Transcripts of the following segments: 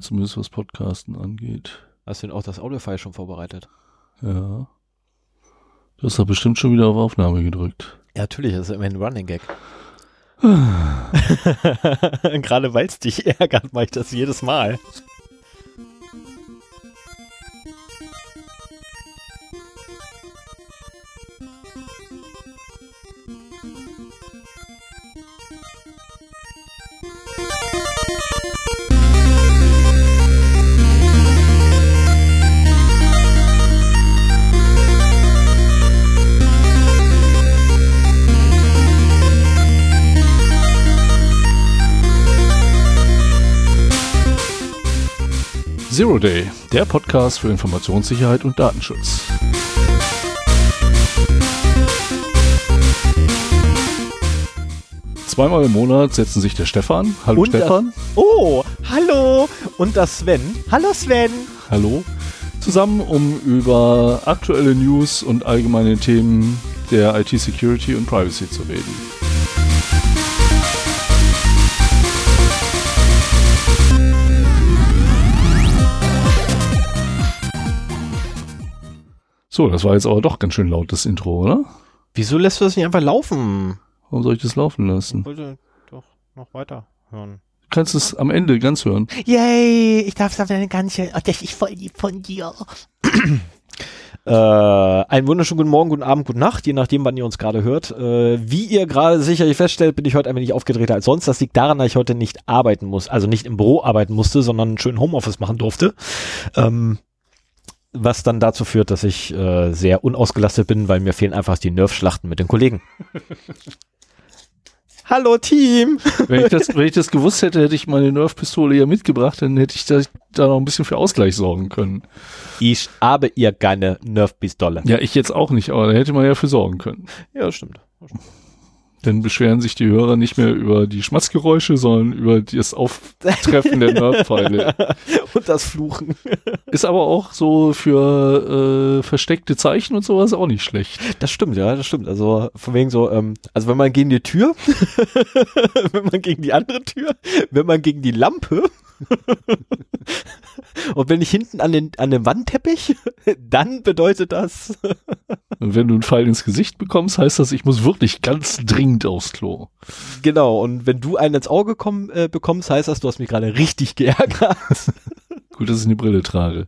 Zumindest was Podcasten angeht. Hast du denn auch das Audiofile schon vorbereitet? Ja. Du hast doch bestimmt schon wieder auf Aufnahme gedrückt. Ja, natürlich, das ist immer ein Running Gag. Gerade weil es dich ärgert, mache ich das jedes Mal. Zero Day, der Podcast für Informationssicherheit und Datenschutz. Zweimal im Monat setzen sich der Stefan. Hallo Und Stefan. Oh, hallo! Und das Sven. Hallo Sven! Hallo. Zusammen, um über aktuelle News und allgemeine Themen der IT-Security und Privacy zu reden. So, das war jetzt aber doch ganz schön laut, das Intro, oder? Wieso lässt du das nicht einfach laufen? Warum soll ich das laufen lassen? Ich wollte doch noch weiter hören. Du kannst es am Ende ganz hören. Yay, ich darf es dann ganz schön. Oh, das ist voll lieb von dir. Äh, einen wunderschönen guten Morgen, guten Abend, gute Nacht, je nachdem, wann ihr uns gerade hört. Äh, wie ihr gerade sicherlich feststellt, bin ich heute ein wenig aufgedrehter als sonst. Das liegt daran, dass ich heute nicht arbeiten muss, also nicht im Büro arbeiten musste, sondern einen schönen Homeoffice machen durfte. Ähm, was dann dazu führt, dass ich äh, sehr unausgelastet bin, weil mir fehlen einfach die Nerfschlachten mit den Kollegen. Hallo Team! Wenn ich, das, wenn ich das gewusst hätte, hätte ich meine Nerf-Pistole ja mitgebracht, dann hätte ich da, da noch ein bisschen für Ausgleich sorgen können. Ich habe ihr keine Nerf-Pistole. Ja, ich jetzt auch nicht, aber da hätte man ja für sorgen können. Ja, das stimmt. Dann beschweren sich die Hörer nicht mehr über die Schmatzgeräusche, sondern über das Auftreffen der Nerf-Pfeile. Und das Fluchen. Ist aber auch so für äh, versteckte Zeichen und sowas auch nicht schlecht. Das stimmt, ja, das stimmt. Also von wegen so, ähm, also wenn man gegen die Tür, wenn man gegen die andere Tür, wenn man gegen die Lampe und wenn ich hinten an den an dem Wandteppich, dann bedeutet das Und wenn du einen Pfeil ins Gesicht bekommst, heißt das, ich muss wirklich ganz dringend aufs Klo. genau. Und wenn du einen ins Auge komm, äh, bekommst, heißt das, du hast mich gerade richtig geärgert. Gut, dass ich eine Brille trage.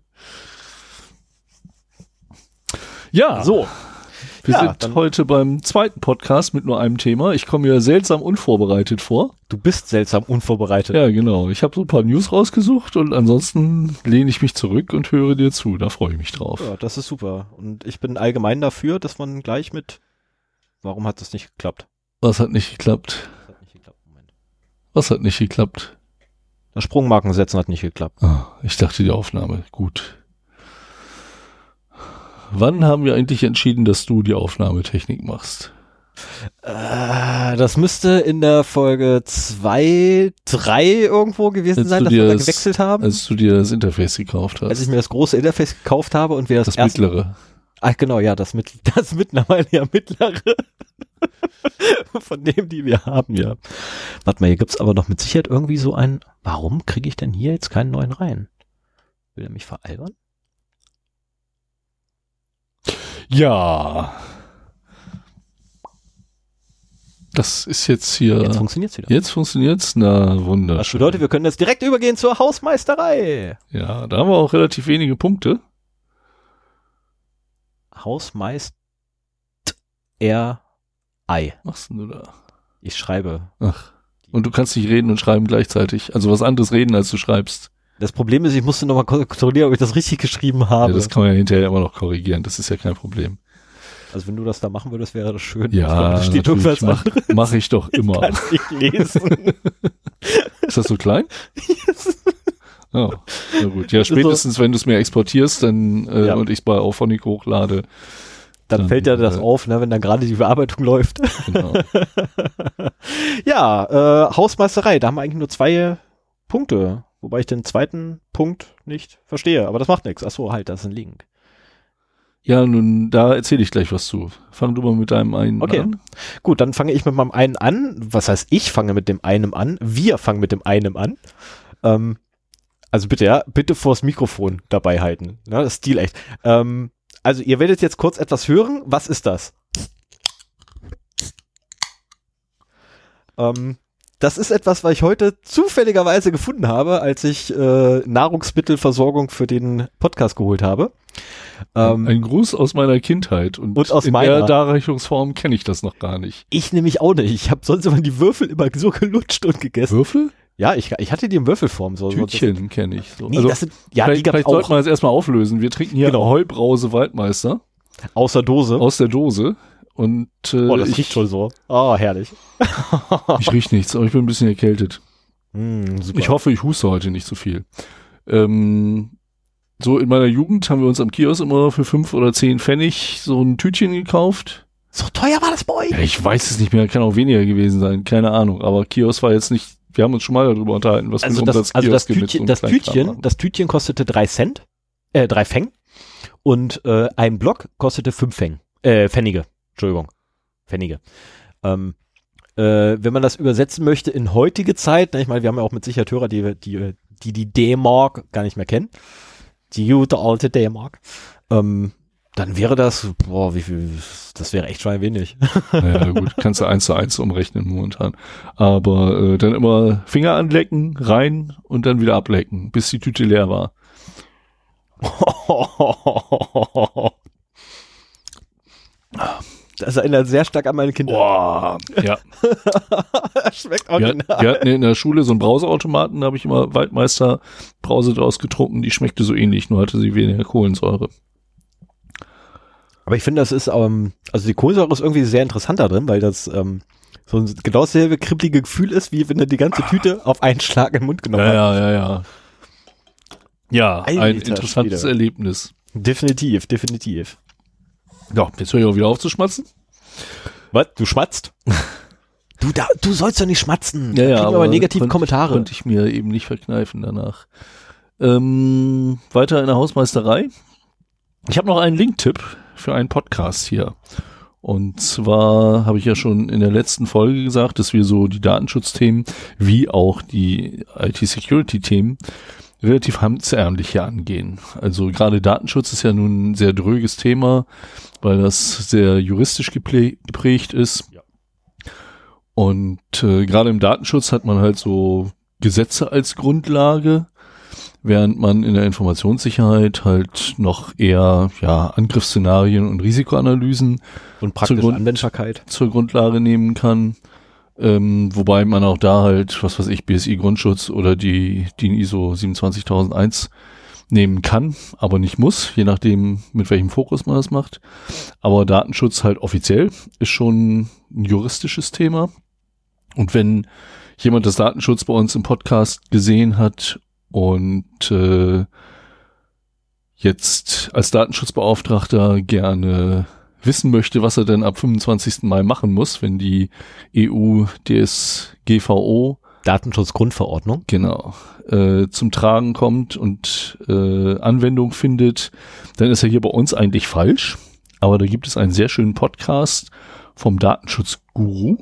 Ja, So, wir ja, sind heute beim zweiten Podcast mit nur einem Thema. Ich komme mir seltsam unvorbereitet vor. du bist seltsam unvorbereitet. Ja, genau. Ich habe so ein paar News rausgesucht und ansonsten lehne ich mich zurück und höre dir zu. Da freue ich mich drauf. Ja, das ist super. Und ich bin allgemein dafür, dass man gleich mit. Warum hat das nicht geklappt? Was hat nicht geklappt? Das hat nicht geklappt. Moment. Was hat nicht geklappt? Das Sprungmarken setzen hat nicht geklappt. Ah, ich dachte die Aufnahme. Gut. Wann haben wir eigentlich entschieden, dass du die Aufnahmetechnik machst? Äh, das müsste in der Folge zwei, drei irgendwo gewesen Als sein, dass wir da gewechselt haben. Als du dir das Interface gekauft hast. als ich mir das große Interface gekauft habe und wir das, das erste. mittlere. Ach genau, ja, das, mit, das mittlerweile ja mittlere. Von dem, die wir haben, ja. Warte mal, hier gibt's aber noch mit Sicherheit irgendwie so ein. Warum kriege ich denn hier jetzt keinen neuen rein? Will er mich veralbern? Ja. Das ist jetzt hier. Jetzt funktioniert's wieder. Jetzt funktioniert's? Na, Das wunderschön. bedeutet, wir können jetzt direkt übergehen zur Hausmeisterei. Ja, da haben wir auch relativ wenige Punkte. Hausmeister R I. Was machst du da? Ich schreibe. Ach. Und du kannst nicht reden und schreiben gleichzeitig. Also was anderes reden, als du schreibst. Das Problem ist, ich musste nochmal kontrollieren, ob ich das richtig geschrieben Ja, habe. das kann man ja hinterher immer noch korrigieren. Das ist ja kein Problem. also wenn du das da machen würdest, wäre das schön. Ja, ich glaube, da steht irgendwas mach, anderes. ich doch immer. Kannst nicht lesen. Ist das so klein? Oh, na gut. Ja, ist so- spätestens, wenn du es mir exportierst dann, äh, Ja. und ich es bei Auphonic hochlade. Dann Dann, fällt ja das äh, auf, ne, wenn dann gerade die Bearbeitung läuft. Genau. ja, äh, Hausmeisterei, da haben wir eigentlich nur zwei Punkte. Wobei ich den zweiten Punkt nicht verstehe. Aber das macht nichts. Achso, halt, das ist ein Link. Ja, nun, da erzähle ich gleich was zu. Fang du mal mit deinem einen Okay. an. Gut, dann fange ich mit meinem einen an. Was heißt, ich fange mit dem einen an? Wir fangen mit dem einen an. Ähm, Also bitte, ja, bitte vors Mikrofon dabei halten. Ne, das ist stilecht. Ähm, also ihr werdet jetzt kurz etwas hören. Was ist das? Ähm, das ist etwas, was ich heute zufälligerweise gefunden habe, als ich äh, Nahrungsmittelversorgung für den Podcast geholt habe. Ähm, Ein Gruß aus meiner Kindheit und, Und aus in meiner. der Darreichungsform kenne ich das noch gar nicht. ich nämlich auch nicht. Ich habe sonst immer die Würfel immer so gelutscht und gegessen. Würfel? Ja, ich, ich hatte die in Würfelform. So, Tütchen kenne ich. So. Nee, also, das sind, ja, die vielleicht gab's vielleicht sollten auch wir das erstmal auflösen. Wir trinken hier Genau. Heubrause Waldmeister außer Dose. aus der Dose. Und äh, oh, das ich, riecht schon so. Oh, herrlich. ich riech nichts, aber ich bin ein bisschen erkältet. Mm. Ich hoffe, ich huste heute nicht so viel. Ähm, so in meiner Jugend haben wir uns am Kiosk immer für fünf oder zehn Pfennig so ein Tütchen gekauft. So teuer war das bei euch? Ja, ich weiß es nicht mehr, kann auch weniger gewesen sein, keine Ahnung. Aber Kiosk war jetzt nicht, wir haben uns schon mal darüber unterhalten, was also für das, also das so Tütchen, einem das Tütchen, das Tütchen kostete drei Cent, äh, drei Feng und äh, ein Block kostete fünf Feng, äh, Pfennige, Entschuldigung, Pfennige. Ähm, äh, wenn man das übersetzen möchte in heutige Zeit, ne, ich meine, wir haben ja auch mit Sicherheit Hörer, die die die, die D-Mark gar nicht mehr kennen, die gute alte D-Mark, ähm, dann wäre das, boah, wie viel, das wäre echt schon wenig. Ja, gut, kannst du eins zu eins umrechnen momentan. Aber äh, dann immer Finger anlecken, rein und dann wieder ablecken, bis die Tüte leer war. Das erinnert sehr stark an meine Kinder. Boah, ja. Schmeckt Wir, original. wir hatten in der Schule so einen Brauseautomaten, da habe ich immer Waldmeister Brause draus getrunken, die schmeckte so ähnlich, nur hatte sie weniger Kohlensäure. Aber ich finde, das ist, ähm, also die Kohlensäure ist irgendwie sehr interessant da drin, weil das ähm, so ein genau dasselbe kribbelige Gefühl ist, wie wenn du die ganze Tüte auf einen Schlag in den Mund genommen Ja, hast. ja, ja, ja. Ja, ein Alter interessantes. Erlebnis. Definitiv, definitiv. Ja, jetzt höre ich auch wieder auf zu schmatzen. Was? Du schmatzt? Du, da, du sollst doch nicht schmatzen. Ja, ja, Kriegen aber aber negative konnte- Kommentare. Konnte ich mir eben nicht verkneifen danach. Ähm, weiter in der Hausmeisterei. Ich habe noch einen Link-Tipp für einen Podcast hier. Und zwar habe ich ja schon in der letzten Folge gesagt, dass wir so die Datenschutzthemen wie auch die IT-Security-Themen relativ hamtsärmlich hier angehen. Also gerade Datenschutz ist ja nun ein sehr dröges Thema, weil das sehr juristisch geprägt ist. Und äh, gerade im Datenschutz hat man halt so Gesetze als Grundlage, während man in der Informationssicherheit halt noch eher ja Angriffsszenarien und Risikoanalysen Und praktische Grund- Anwendbarkeit. zur Grundlage nehmen kann. Ähm, wobei man auch da halt, was weiß ich, BSI Grundschutz oder die DIN ISO 27001 nehmen kann, aber nicht muss, je nachdem, mit welchem Fokus man das macht. Aber Datenschutz halt offiziell ist schon ein juristisches Thema. Und wenn jemand das Datenschutz bei uns im Podcast gesehen hat und äh, jetzt als Datenschutzbeauftragter gerne wissen möchte, was er denn ab 25. Mai machen muss, wenn die EU DSGVO Datenschutzgrundverordnung. genau äh, zum Tragen kommt und äh, Anwendung findet, dann ist er hier bei uns eigentlich falsch. Aber da gibt es einen sehr schönen Podcast vom Datenschutzguru.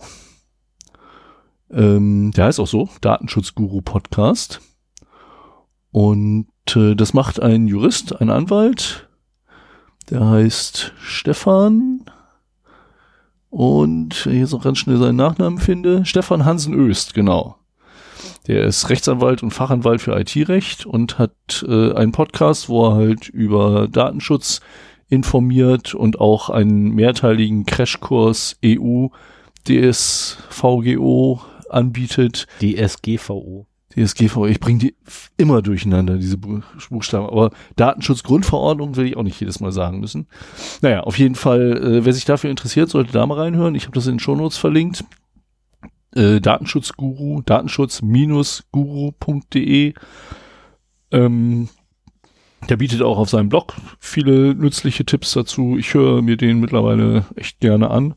Ähm, der heißt auch so, Datenschutzguru Podcast. Und äh, das macht ein Jurist, ein Anwalt, der heißt Stefan. Und wenn ich jetzt auch ganz schnell seinen Nachnamen finde, Stefan Hansen Öst, genau. Der ist Rechtsanwalt und Fachanwalt für IT-Recht und hat äh, einen Podcast, wo er halt über Datenschutz informiert und auch einen mehrteiligen Crashkurs EU DSVGO anbietet. DSGVO. DSGVO, ich bringe die immer durcheinander, diese Bu- Buchstaben. Aber Datenschutzgrundverordnung will ich auch nicht jedes Mal sagen müssen. Naja, auf jeden Fall, äh, wer sich dafür interessiert, sollte da mal reinhören. Ich habe das in den Shownotes verlinkt. Äh, Datenschutzguru, datenschutz-guru.de. Ähm, der bietet auch auf seinem Blog viele nützliche Tipps dazu. Ich höre mir den mittlerweile echt gerne an.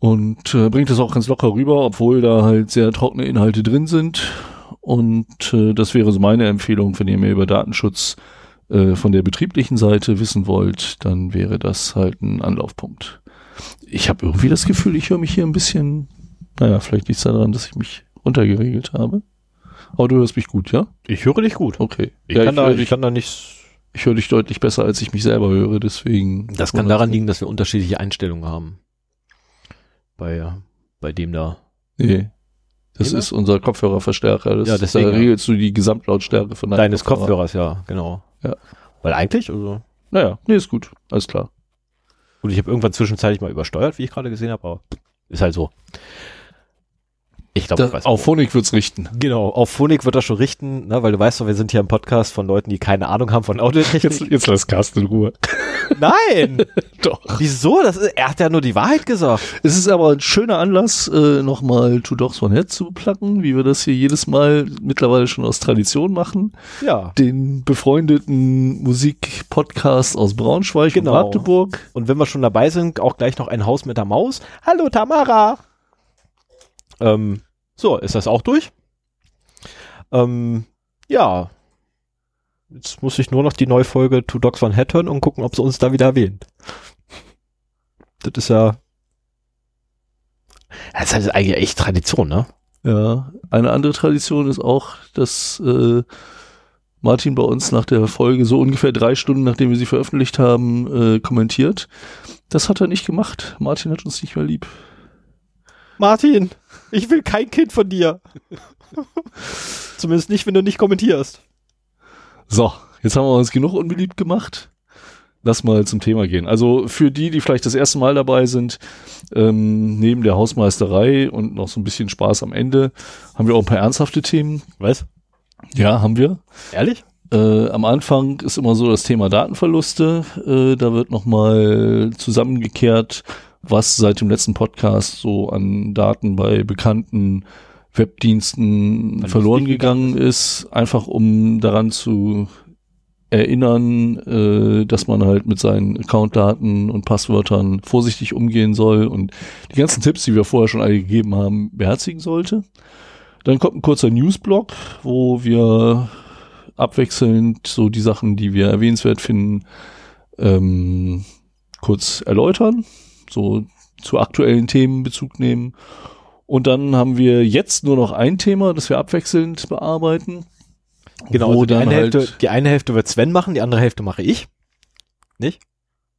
Und äh, bringt es auch ganz locker rüber, obwohl da halt sehr trockene Inhalte drin sind. Und äh, das wäre so meine Empfehlung, wenn ihr mehr über Datenschutz äh, von der betrieblichen Seite wissen wollt, dann wäre das halt ein Anlaufpunkt. Ich habe irgendwie das Gefühl, ich höre mich hier ein bisschen, naja, vielleicht liegt es daran, dass ich mich runtergeregelt habe. Aber du hörst mich gut, ja? Ich höre dich gut. Okay. Ich, ja, kann, da, höre ich dich, kann da nichts. ich höre dich deutlich besser, als ich mich selber höre, deswegen. Das kann daran liegen, dass wir unterschiedliche Einstellungen haben. Bei, bei dem da. Nee. Das Jeder? ist unser Kopfhörerverstärker. Das, Ja, deswegen, da regelst du die Gesamtlautstärke von deinem Deines Kopfhörer. Kopfhörers, ja, genau. Ja. Weil eigentlich, also. Naja, nee, ist gut. Alles klar. Gut, ich habe irgendwann zwischenzeitlich mal übersteuert, wie ich gerade gesehen habe, aber ist halt so. Ich glaube, auf Phonik wird's richten. Genau, auf Phonik wird das schon richten, ne, weil du weißt doch, wir sind hier im Podcast von Leuten, die keine Ahnung haben von Audiotechnik. jetzt lass Carsten in Ruhe. Nein! Doch. Wieso? Das ist, er hat ja nur die Wahrheit gesagt. Es ist aber ein schöner Anlass, äh, nochmal Two Dogs One Head zu placken, wie wir das hier jedes Mal mittlerweile schon aus Tradition machen. Ja. Den befreundeten Musikpodcast aus Braunschweig Genau. und Magdeburg. Und wenn wir schon dabei sind, auch gleich noch ein Haus mit der Maus. Hallo Tamara! Ähm, so, ist das auch durch? Ähm, ja. Jetzt muss ich nur noch die neue Folge Two Dogs One Head hören und gucken, ob sie uns da wieder erwähnt. Das ist ja. Das ist eigentlich echt Tradition, ne? Ja, eine andere Tradition ist auch, dass äh, Martin bei uns nach der Folge so ungefähr drei Stunden, nachdem wir sie veröffentlicht haben, äh, kommentiert. Das hat er nicht gemacht. Martin hat uns nicht mehr lieb. Martin, ich will kein Kind von dir. Zumindest nicht, wenn du nicht kommentierst. So, jetzt haben wir uns genug unbeliebt gemacht. Lass mal zum Thema gehen. Also für die, die vielleicht das erste Mal dabei sind, ähm, neben der Hausmeisterei und noch so ein bisschen Spaß am Ende, haben wir auch ein paar ernsthafte Themen. Was? Ja, haben wir. Ehrlich? Äh, am Anfang ist immer so das Thema Datenverluste. Äh, da wird nochmal zusammengekehrt, was seit dem letzten Podcast so an Daten bei bekannten Webdiensten Verlust verloren gegangen gegangen ist. Einfach um daran zu erinnern, äh, dass man halt mit seinen Accountdaten und Passwörtern vorsichtig umgehen soll und die ganzen Tipps, die wir vorher schon alle gegeben haben, beherzigen sollte. Dann kommt ein kurzer Newsblock, wo wir abwechselnd so die Sachen, die wir erwähnenswert finden, ähm, kurz erläutern, so zu aktuellen Themen Bezug nehmen. Und dann haben wir jetzt nur noch ein Thema, das wir abwechselnd bearbeiten. Genau, also die, eine halt, Hälfte, die eine Hälfte wird Sven machen, die andere Hälfte mache ich.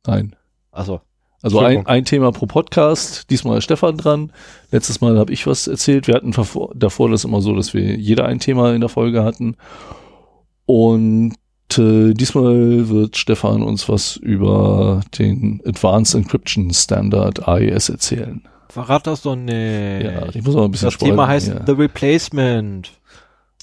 nein. Achso. Also ein, ein Thema pro Podcast. Diesmal ist Stefan dran. Letztes Mal habe ich was erzählt. Wir hatten davor das immer so, dass wir jeder ein Thema in der Folge hatten. Und äh, diesmal wird Stefan uns was über den Advanced Encryption Standard AES erzählen. Verrat das doch nicht. Ja, ich muss auch ein bisschen das Thema heißt hier. The Replacement.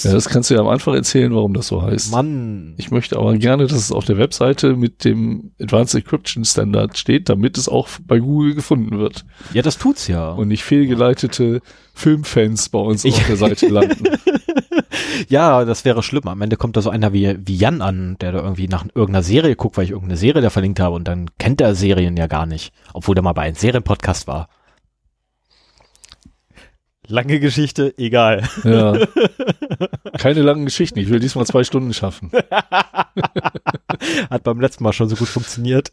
Ja, das kannst du ja am Anfang erzählen, warum das so heißt. Mann. Ich möchte aber gerne, dass es auf der Webseite mit dem Advanced Encryption Standard steht, damit es auch bei Google gefunden wird. Ja, das tut's ja. und nicht fehlgeleitete Filmfans bei uns Ich- auf der Seite landen. ja, das wäre schlimm. Am Ende kommt da so einer wie, wie Jan an, der da irgendwie nach irgendeiner Serie guckt, weil ich irgendeine Serie da verlinkt habe und dann kennt er Serien ja gar nicht. Obwohl der mal bei einem Serienpodcast war. Lange Geschichte, egal. ja. Keine langen Geschichten. Ich will diesmal zwei Stunden schaffen. Hat beim letzten Mal schon so gut funktioniert.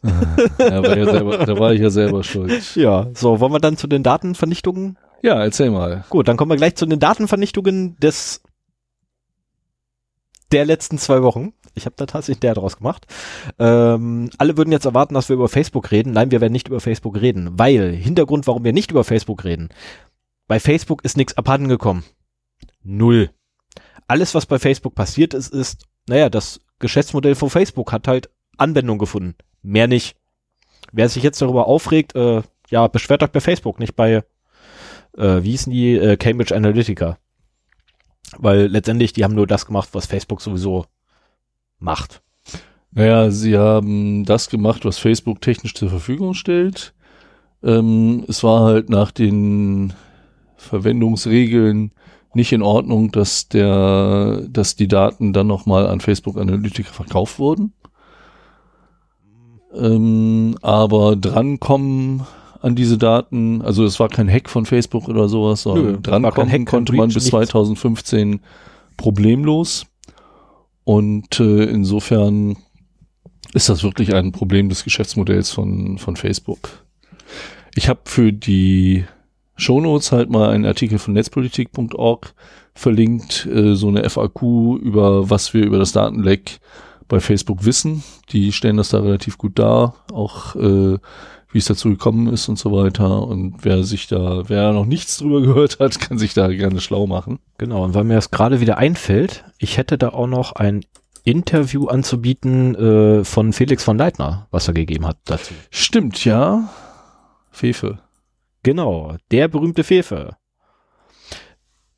Da war, ja selber, da war ich ja selber schuld. Ja, so, wollen wir dann zu den Datenvernichtungen? Ja, erzähl mal. Gut, dann kommen wir gleich zu den Datenvernichtungen des der letzten zwei Wochen. Ich habe da tatsächlich der draus gemacht. Ähm, alle würden jetzt erwarten, dass wir über Facebook reden. Nein, wir werden nicht über Facebook reden, weil Hintergrund, warum wir nicht über Facebook reden. Bei Facebook ist nichts abhanden gekommen. Null. Alles, was bei Facebook passiert ist, ist, naja, das Geschäftsmodell von Facebook hat halt Anwendung gefunden. Mehr nicht. Wer sich jetzt darüber aufregt, äh, ja, beschwert euch bei Facebook, nicht bei äh, wie hießen die, äh, Cambridge Analytica. Weil letztendlich, die haben nur das gemacht, was Facebook sowieso macht. Naja, sie haben das gemacht, was Facebook technisch zur Verfügung stellt. Ähm, es war halt nach den Verwendungsregeln nicht in Ordnung, dass der, dass die Daten dann nochmal an Facebook Analytica verkauft wurden. Ähm, aber drankommen an diese Daten, also es war kein Hack von Facebook oder sowas, Nö, sondern kein drankommen Hack, konnte man bis nichts. 2015 problemlos. Und äh, insofern ist das wirklich ein Problem des Geschäftsmodells von, von Facebook. Ich habe für die Shownotes halt mal einen Artikel von netzpolitik.org verlinkt, äh, so eine FAQ über was wir über das Datenleck bei Facebook wissen. Die stellen das da relativ gut dar, auch äh, wie es dazu gekommen ist und so weiter. Und wer sich da, wer noch nichts drüber gehört hat, kann sich da gerne schlau machen. Genau, und weil mir das gerade wieder einfällt, ich hätte da auch noch ein Interview anzubieten äh, von Felix von Leitner, was er gegeben hat dazu. Stimmt, ja. Fefe. Genau, der berühmte Fefe.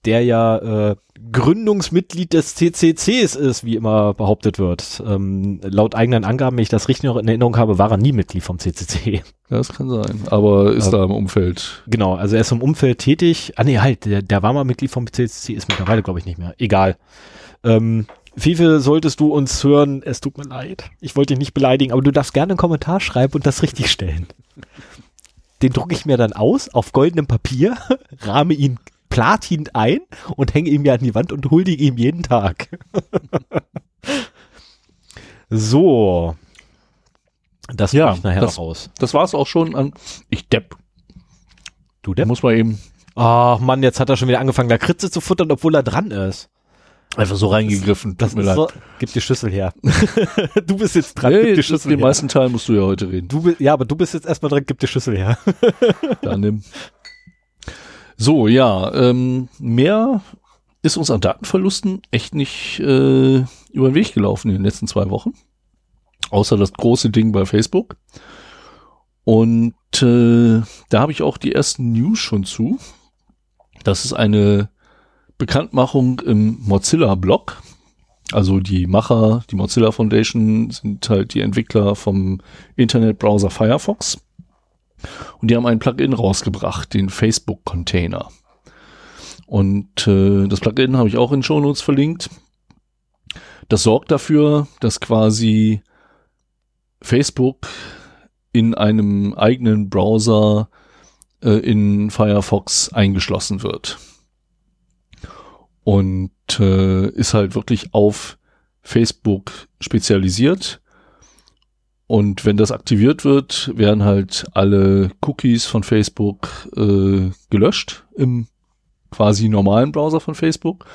Der ja äh, Gründungsmitglied des CCCs ist, wie immer behauptet wird. Ähm, laut eigenen Angaben, wenn ich das richtig noch in Erinnerung habe, war er nie Mitglied vom CCC. Ja, das kann sein. Aber ist Aber- da im Umfeld. Genau, also er ist im Umfeld tätig. Ah nee, halt, der, der war mal Mitglied vom CCC, ist mittlerweile, glaube ich, nicht mehr. Egal. Ähm, Fife, solltest du uns hören, es tut mir leid. Ich wollte dich nicht beleidigen, aber du darfst gerne einen Kommentar schreiben und das richtig stellen. Den drucke ich mir dann aus auf goldenem Papier, rahme ihn platin ein und hänge ihn mir an die Wand und huldige ihm jeden Tag. so. Das Ja, ich nachher das- noch raus. Das war's auch schon an. Ich depp. Du Der muss man eben Ach Mann, jetzt hat er schon wieder angefangen, da Kritze zu futtern, obwohl er dran ist. Einfach so reingegriffen. Das ist leid. so, gib die Schüssel her. du bist jetzt dran, Nee, gib die das- Schüssel den her. meisten Teil musst du ja heute reden. Du, ja, aber du bist jetzt erstmal dran, gib die Schüssel her. Da nimm. So, ja, ähm, mehr ist uns an Datenverlusten echt nicht äh, über den Weg gelaufen in den letzten zwei Wochen. Außer das große Ding bei Facebook. Und äh, da habe ich auch die ersten News schon zu. Das ist eine Bekanntmachung im Mozilla-Blog. Also die Macher, die Mozilla Foundation sind halt die Entwickler vom Internetbrowser Firefox. Und die haben ein Plugin rausgebracht, den Facebook Container. Und äh, das Plugin habe ich auch in Shownotes verlinkt. Das sorgt dafür, dass quasi Facebook in einem eigenen Browser äh, in Firefox eingeschlossen wird. Und äh, ist halt wirklich auf Facebook spezialisiert. Und wenn das aktiviert wird, werden halt alle Cookies von Facebook äh, gelöscht im quasi normalen Browser von Facebook.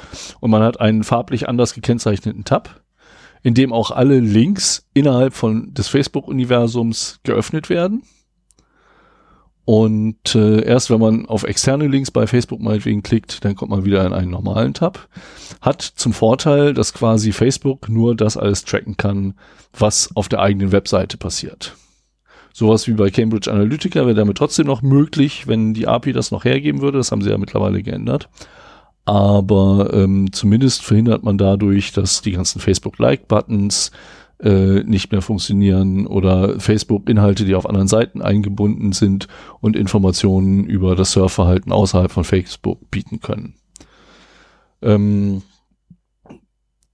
Und man hat einen farblich anders gekennzeichneten Tab, in dem auch alle Links innerhalb von des Facebook-Universums geöffnet werden. Und äh, erst wenn man auf externe Links bei Facebook meinetwegen klickt, dann kommt man wieder in einen normalen Tab. Hat zum Vorteil, dass quasi Facebook nur das alles tracken kann, was auf der eigenen Webseite passiert. Sowas wie bei Cambridge Analytica wäre damit trotzdem noch möglich, wenn die API das noch hergeben würde. Das haben sie ja mittlerweile geändert. Aber ähm, zumindest verhindert man dadurch, dass die ganzen Facebook-Like-Buttons äh, nicht mehr funktionieren oder Facebook-Inhalte, die auf anderen Seiten eingebunden sind und Informationen über das Surfverhalten außerhalb von Facebook bieten können. Ähm,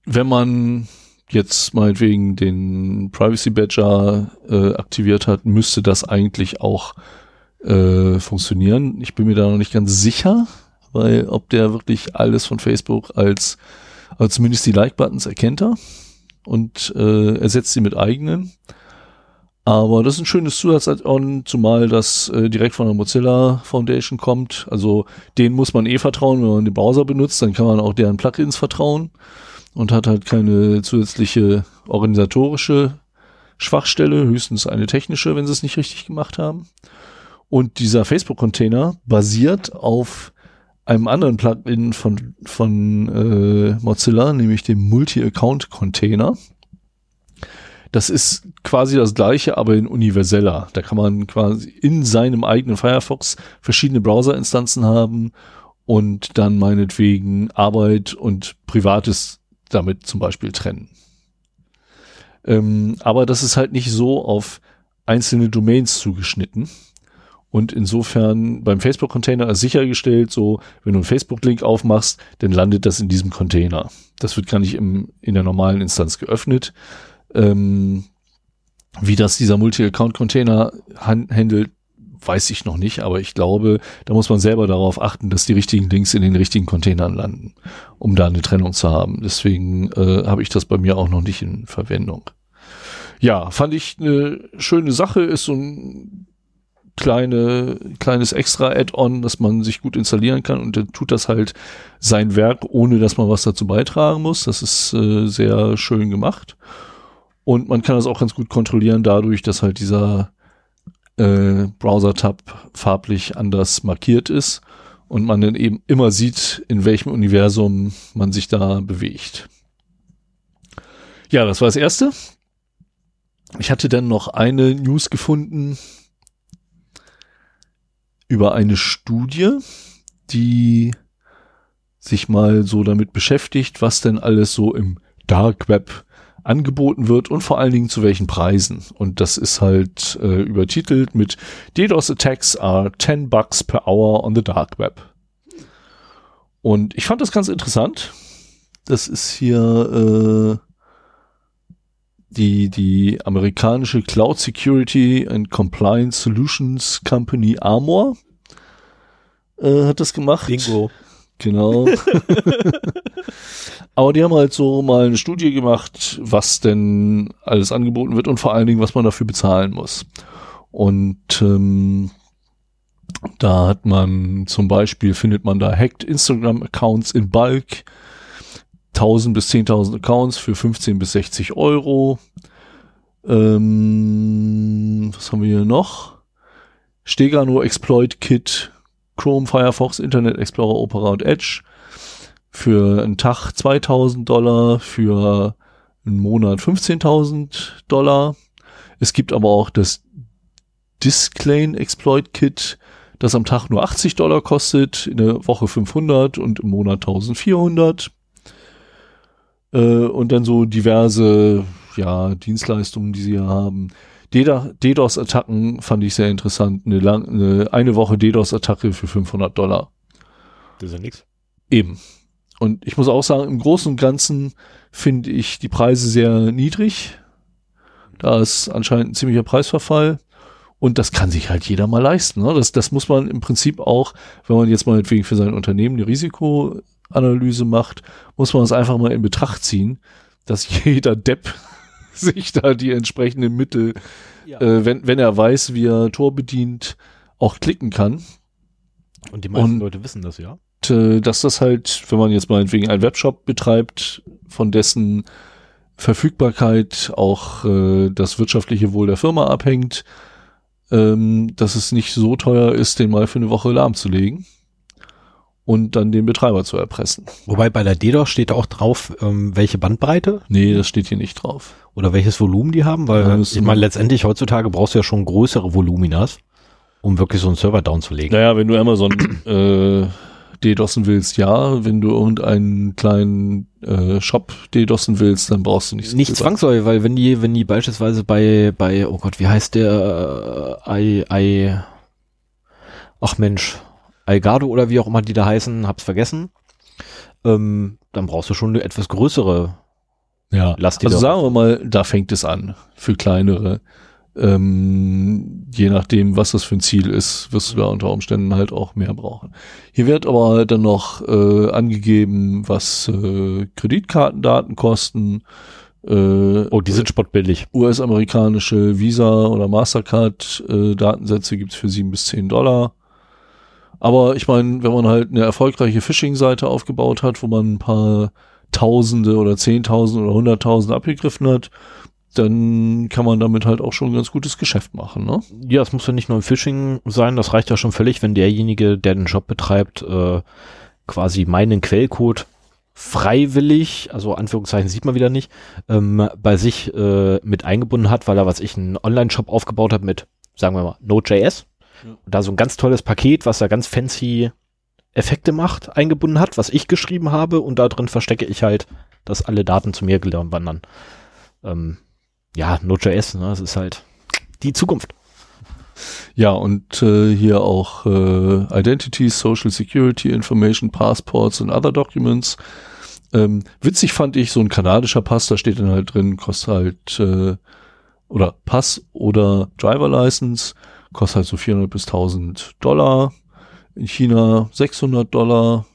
wenn man jetzt meinetwegen den Privacy Badger äh, aktiviert hat, müsste das eigentlich auch äh, funktionieren. Ich bin mir da noch nicht ganz sicher, weil ob der wirklich alles von Facebook als, also zumindest die Like-Buttons erkennt er und äh, ersetzt sie mit eigenen. Aber das ist ein schönes Zusatz-Add-on, zumal das äh, direkt von der Mozilla Foundation kommt. Also denen muss man eh vertrauen, wenn man den Browser benutzt, dann kann man auch deren Plugins vertrauen und hat halt keine zusätzliche organisatorische Schwachstelle, höchstens eine technische, wenn sie es nicht richtig gemacht haben. Und dieser Facebook-Container basiert auf einem anderen Plugin von, von äh, Mozilla, nämlich dem Multi-Account-Container. Das ist quasi das gleiche, aber in universeller. Da kann man quasi in seinem eigenen Firefox verschiedene Browser-Instanzen haben und dann meinetwegen Arbeit und Privates damit zum Beispiel trennen. Ähm, aber das ist halt nicht so auf einzelne Domains zugeschnitten. Und insofern beim Facebook-Container ist sichergestellt, so, wenn du einen Facebook-Link aufmachst, dann landet das in diesem Container. Das wird gar nicht im, in der normalen Instanz geöffnet. Ähm, wie das dieser Multi-Account-Container han- handelt, weiß ich noch nicht, aber ich glaube, da muss man selber darauf achten, dass die richtigen Links in den richtigen Containern landen, um da eine Trennung zu haben. Deswegen äh, habe ich das bei mir auch noch nicht in Verwendung. Ja, fand ich eine schöne Sache, ist so ein kleine, kleines extra Add-on, das man sich gut installieren kann und dann tut das halt sein Werk, ohne dass man was dazu beitragen muss. Das ist äh, sehr schön gemacht. Und man kann das auch ganz gut kontrollieren dadurch, dass halt dieser äh, Browser-Tab farblich anders markiert ist und man dann eben immer sieht, in welchem Universum man sich da bewegt. Ja, das war das erste. Ich hatte dann noch eine News gefunden über eine Studie, die sich mal so damit beschäftigt, was denn alles so im Dark Web angeboten wird und vor allen Dingen zu welchen Preisen. Und das ist halt äh, übertitelt mit DDoS Attacks are 10 bucks per hour on the Dark Web. Und ich fand das ganz interessant. Das ist hier äh, die, die amerikanische Cloud Security and Compliance Solutions Company Armor äh, hat das gemacht. Bingo. Genau. Aber die haben halt so mal eine Studie gemacht, was denn alles angeboten wird und vor allen Dingen, was man dafür bezahlen muss. Und ähm, da hat man zum Beispiel, findet man da hacked Instagram-Accounts in Bulk, 1000 bis 10.000 Accounts für 15 bis 60 Euro. Ähm, was haben wir hier noch? Stegano Exploit Kit, Chrome, Firefox, Internet Explorer, Opera und Edge. Für einen Tag 2000 Dollar, für einen Monat 15.000 Dollar. Es gibt aber auch das Disclaim Exploit Kit, das am Tag nur 80 Dollar kostet, in der Woche 500 und im Monat 1400. Äh, und dann so diverse ja, Dienstleistungen, die sie haben. DDoS-Attacken fand ich sehr interessant. Eine, lang, eine, eine Woche DDoS-Attacke für 500 Dollar. Das ist ja nix. Eben. Und ich muss auch sagen, im Großen und Ganzen finde ich die Preise sehr niedrig. Da ist anscheinend ein ziemlicher Preisverfall. Und das kann sich halt jeder mal leisten. Ne? Das, das muss man im Prinzip auch, wenn man jetzt meinetwegen für sein Unternehmen eine Risikoanalyse macht, muss man es einfach mal in Betracht ziehen, dass jeder Depp sich da die entsprechenden Mittel, Ja. äh, wenn, wenn er weiß, wie er Tor bedient, auch klicken kann. Und die meisten und- Leute wissen das ja. Und, äh, dass das halt, wenn man jetzt meinetwegen einen Webshop betreibt, von dessen Verfügbarkeit auch äh, das wirtschaftliche Wohl der Firma abhängt, ähm, dass es nicht so teuer ist, den mal für eine Woche lahmzulegen und dann den Betreiber zu erpressen. Wobei bei der DDoS steht auch drauf, ähm, welche Bandbreite Nee, das steht hier nicht drauf. oder welches Volumen die haben, weil Ja, ich meine, letztendlich heutzutage brauchst du ja schon größere Voluminas, um wirklich so einen Server down zu legen. Naja, wenn du Amazon äh, DDoSen willst, ja. Wenn du irgendeinen kleinen äh, Shop DDoSen willst, dann brauchst du nicht so Nicht zwangsläufig, weil wenn die, wenn die beispielsweise bei, bei, oh Gott, wie heißt der, äh, I, I, ach Mensch, Algado oder wie auch immer die da heißen, hab's vergessen, ähm, dann brauchst du schon eine etwas größere Ja, Lass die also sagen wir mal, da fängt es an für kleinere. Ähm, je nachdem, was das für ein Ziel ist, wirst du da unter Umständen halt auch mehr brauchen. Hier wird aber dann noch äh, angegeben, was äh, Kreditkartendaten kosten. Äh, Oh, die sind spottbillig. US-amerikanische Visa- oder Mastercard-Datensätze gibt's für sieben bis zehn Dollar. Aber ich meine, wenn man halt eine erfolgreiche Phishing-Seite aufgebaut hat, wo man ein paar Tausende oder Zehntausende oder Hunderttausende abgegriffen hat, dann kann man damit halt auch schon ein ganz gutes Geschäft machen. Ne? Ja, es muss ja nicht nur ein Phishing sein, das reicht ja schon völlig, wenn derjenige, der den Job betreibt, äh, quasi meinen Quellcode freiwillig, also Anführungszeichen sieht man wieder nicht, ähm, bei sich äh, mit eingebunden hat, weil er, was ich, einen Online-Shop aufgebaut hat mit, sagen wir mal, Node.js. Und da so ein ganz tolles Paket, was da ganz fancy Effekte macht, eingebunden hat, was ich geschrieben habe und da drin verstecke ich halt, dass alle Daten zu mir gelernt wandern. Ähm, ja, Node.js, ne, das ist halt die Zukunft. Ja, und äh, hier auch äh, Identities, Social Security Information, Passports und other Documents. Ähm, witzig fand ich, so ein kanadischer Pass, da steht dann halt drin, kostet halt, äh, oder Pass oder Driver License, kostet halt so 400 bis 1000 Dollar. In China 600 Dollar.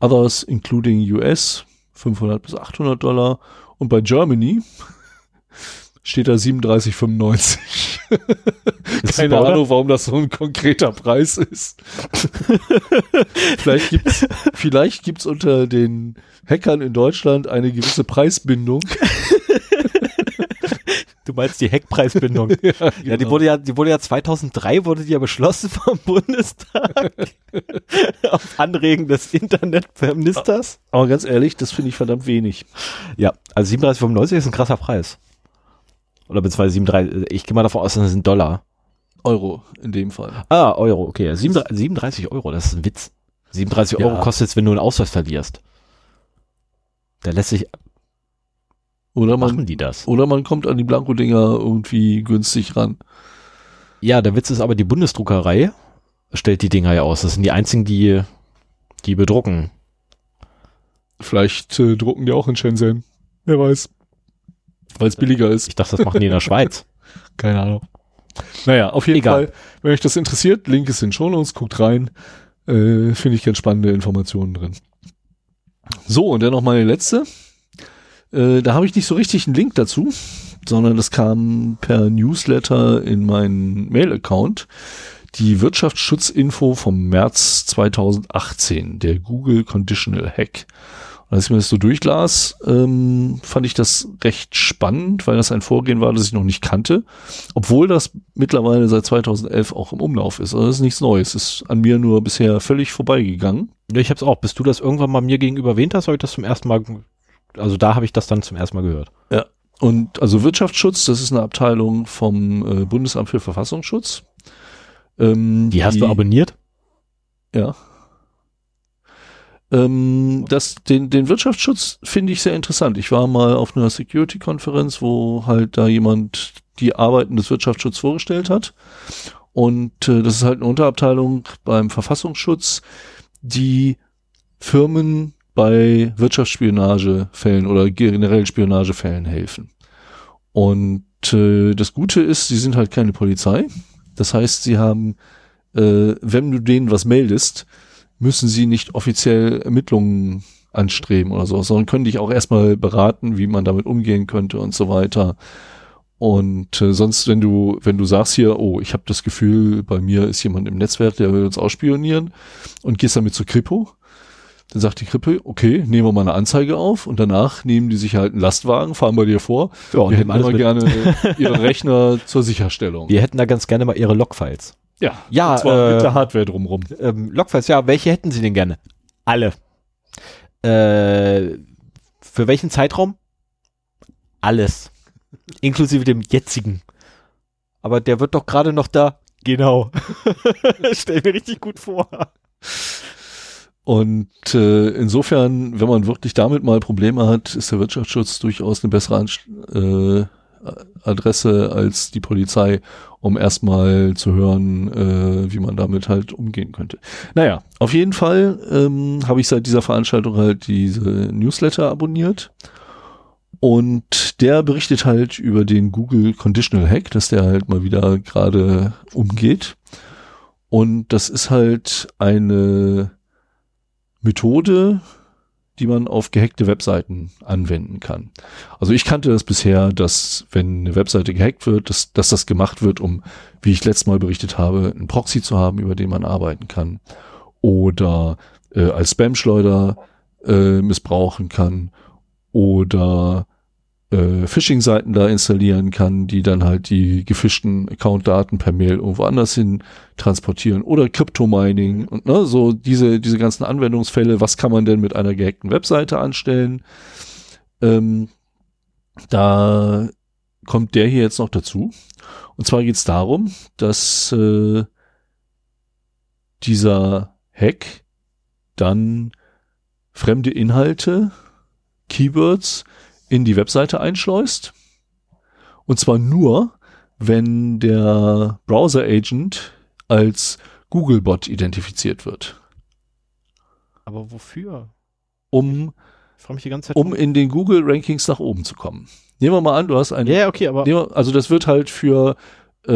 Others, including US, 500 bis 800 Dollar. Und bei Germany steht da 37,95. Ist Keine super? Ahnung, warum das so ein konkreter Preis ist. vielleicht gibt's, vielleicht gibt's unter den Hackern in Deutschland eine gewisse Preisbindung. Du meinst die Heckpreisbindung. Ja, die genau. wurde ja, die wurde ja 2003 wurde die ja beschlossen vom Bundestag auf Anregen des Internetministers. Aber ganz ehrlich, das finde ich verdammt wenig. Ja, also 37,95 ist ein krasser Preis. Oder beziehungsweise 37, ich gehe mal davon aus, das sind Dollar. Euro in dem Fall. Ah, Euro, okay. 37, 37 Euro, das ist ein Witz. 37 Ja. Euro kostet es, wenn du einen Ausweis verlierst. Da lässt sich, Oder machen man, die das? oder man kommt an die Blanko-Dinger irgendwie günstig ran. Ja, der Witz ist aber, die Bundesdruckerei stellt die Dinger ja aus. Das sind die einzigen, die, die bedrucken. Vielleicht äh, drucken die auch in Shenzhen. Wer weiß. Weil es billiger ist. Ich dachte, das machen die in der Schweiz. Keine Ahnung. Naja, auf jeden Egal. Fall, wenn euch das interessiert, Link ist in Shownotes, guckt rein. Äh, Finde ich ganz spannende Informationen drin. So, und dann noch meine letzte. Äh, da habe ich nicht so richtig einen Link dazu, sondern das kam per Newsletter in meinen Mail-Account. Die Wirtschaftsschutzinfo vom März 2018, der Google Conditional Hack. Und als ich mir das so durchlas, ähm, fand ich das recht spannend, weil das ein Vorgehen war, das ich noch nicht kannte. Obwohl das mittlerweile seit 2011 auch im Umlauf ist. Also das ist nichts Neues. Ist an mir nur bisher völlig vorbeigegangen. Ja, ich hab's auch. Bis du das irgendwann mal mir gegenüber erwähnt hast, habe ich das zum ersten Mal, also da habe ich das dann zum ersten Mal gehört. Und also Wirtschaftsschutz, das ist eine Abteilung vom äh, Bundesamt für Verfassungsschutz. Ähm, Die hast du abonniert? Ja. Ähm, das, den, den Wirtschaftsschutz finde ich sehr interessant. Ich war mal auf einer Security-Konferenz, wo halt da jemand die Arbeiten des Wirtschaftsschutzes vorgestellt hat. Und äh, das ist halt eine Unterabteilung beim Verfassungsschutz, die Firmen bei Wirtschaftsspionagefällen oder generell Spionagefällen helfen. Und äh, das Gute ist, sie sind halt keine Polizei. Das heißt, sie haben, äh, wenn du denen was meldest, müssen sie nicht offiziell Ermittlungen anstreben oder so, sondern können dich auch erstmal beraten, wie man damit umgehen könnte und so weiter. Und äh, sonst, wenn du, wenn du sagst hier, oh, ich habe das Gefühl, bei mir ist jemand im Netzwerk, der will uns ausspionieren und gehst damit zur Kripo, dann sagt die Kripo, okay, nehmen wir mal eine Anzeige auf und danach nehmen die sich halt einen Lastwagen, fahren bei dir vor. Ja, und wir nehmen hätten immer mit. gerne ihre Rechner zur Sicherstellung. Wir hätten da ganz gerne mal ihre Logfiles. Ja, Ja, und zwar äh, mit der Hardware drumrum. Ähm, Logfiles, ja, welche hätten Sie denn gerne? Alle. Äh, für welchen Zeitraum? Alles. Inklusive dem jetzigen. Aber der wird doch gerade noch da. Genau. Stell mir richtig gut vor. Und äh, insofern, wenn man wirklich damit mal Probleme hat, ist der Wirtschaftsschutz durchaus eine bessere Anst äh, Adresse als die Polizei, um erstmal zu hören, äh, wie man damit halt umgehen könnte. Naja, auf jeden Fall ähm, habe ich seit dieser Veranstaltung halt diese Newsletter abonniert. Und der berichtet halt über den Google Conditional Hack, dass der halt mal wieder gerade umgeht. Und das ist halt eine Methode, die man auf gehackte Webseiten anwenden kann. Also ich kannte das bisher, dass wenn eine Webseite gehackt wird, dass, dass das gemacht wird, um, wie ich letztes Mal berichtet habe, einen Proxy zu haben, über den man arbeiten kann. Oder äh, als Spam-Schleuder äh, missbrauchen kann. Oder äh, Phishing-Seiten da installieren kann, die dann halt die gefischten Account-Daten per Mail irgendwo anders hin transportieren oder Crypto-Mining und ne, so diese, diese ganzen Anwendungsfälle, was kann man denn mit einer gehackten Webseite anstellen? Ähm, da kommt der hier jetzt noch dazu. Und zwar geht es darum, dass äh, dieser Hack dann fremde Inhalte, Keywords in die Webseite einschleust. Und zwar nur, wenn der Browser-Agent als Googlebot identifiziert wird, Aber wofür? um, Ich frage mich die ganze Zeit. um in den Google-Rankings nach oben zu kommen. Nehmen wir mal an, du hast eine ja, okay, aber. Wir- also das wird halt für äh,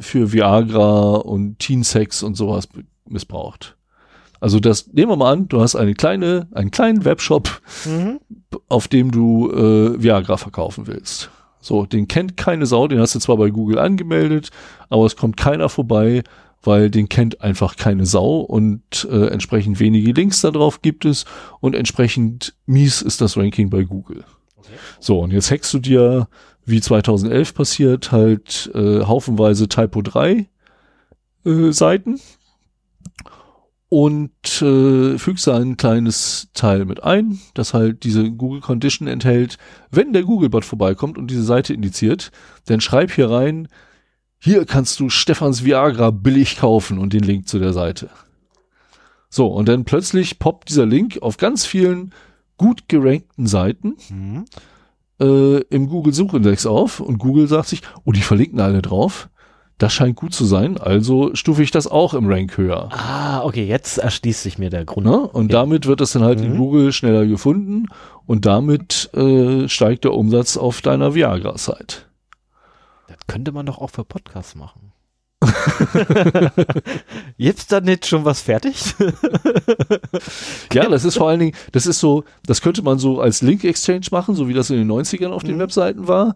für Viagra und Teen-Sex und sowas missbraucht. Also das nehmen wir mal an, du hast eine kleine, einen kleinen Webshop, Mhm. auf dem du äh, Viagra verkaufen willst. So, den kennt keine Sau, den hast du zwar bei Google angemeldet, aber es kommt keiner vorbei, weil den kennt einfach keine Sau und äh, entsprechend wenige Links da drauf gibt es und entsprechend mies ist das Ranking bei Google. So, und jetzt hackst du dir, wie 2011 passiert, halt äh, haufenweise Typo 3 äh, Seiten und äh, fügst da ein kleines Teil mit ein, das halt diese Google Condition enthält. Wenn der Googlebot vorbeikommt und diese Seite indiziert, dann schreib hier rein, hier kannst du Stefans Viagra billig kaufen und den Link zu der Seite. So, und dann plötzlich poppt dieser Link auf ganz vielen gut gerankten Seiten Mhm. äh, im Google Suchindex auf und Google sagt sich, oh, die verlinken alle drauf. Das scheint gut zu sein, also stufe ich das auch im Rank höher. Ah, okay, jetzt erschließt sich mir der Grund. Ne? Und Okay. damit wird es dann halt in Mhm. Google schneller gefunden und damit äh, steigt der Umsatz auf deiner Viagra-Site. Das könnte man doch auch für Podcasts machen. jetzt dann nicht schon was fertig? Ja, das ist vor allen Dingen, das ist so, das könnte man so als Link-Exchange machen, so wie das in den 90ern auf den Mhm. Webseiten war.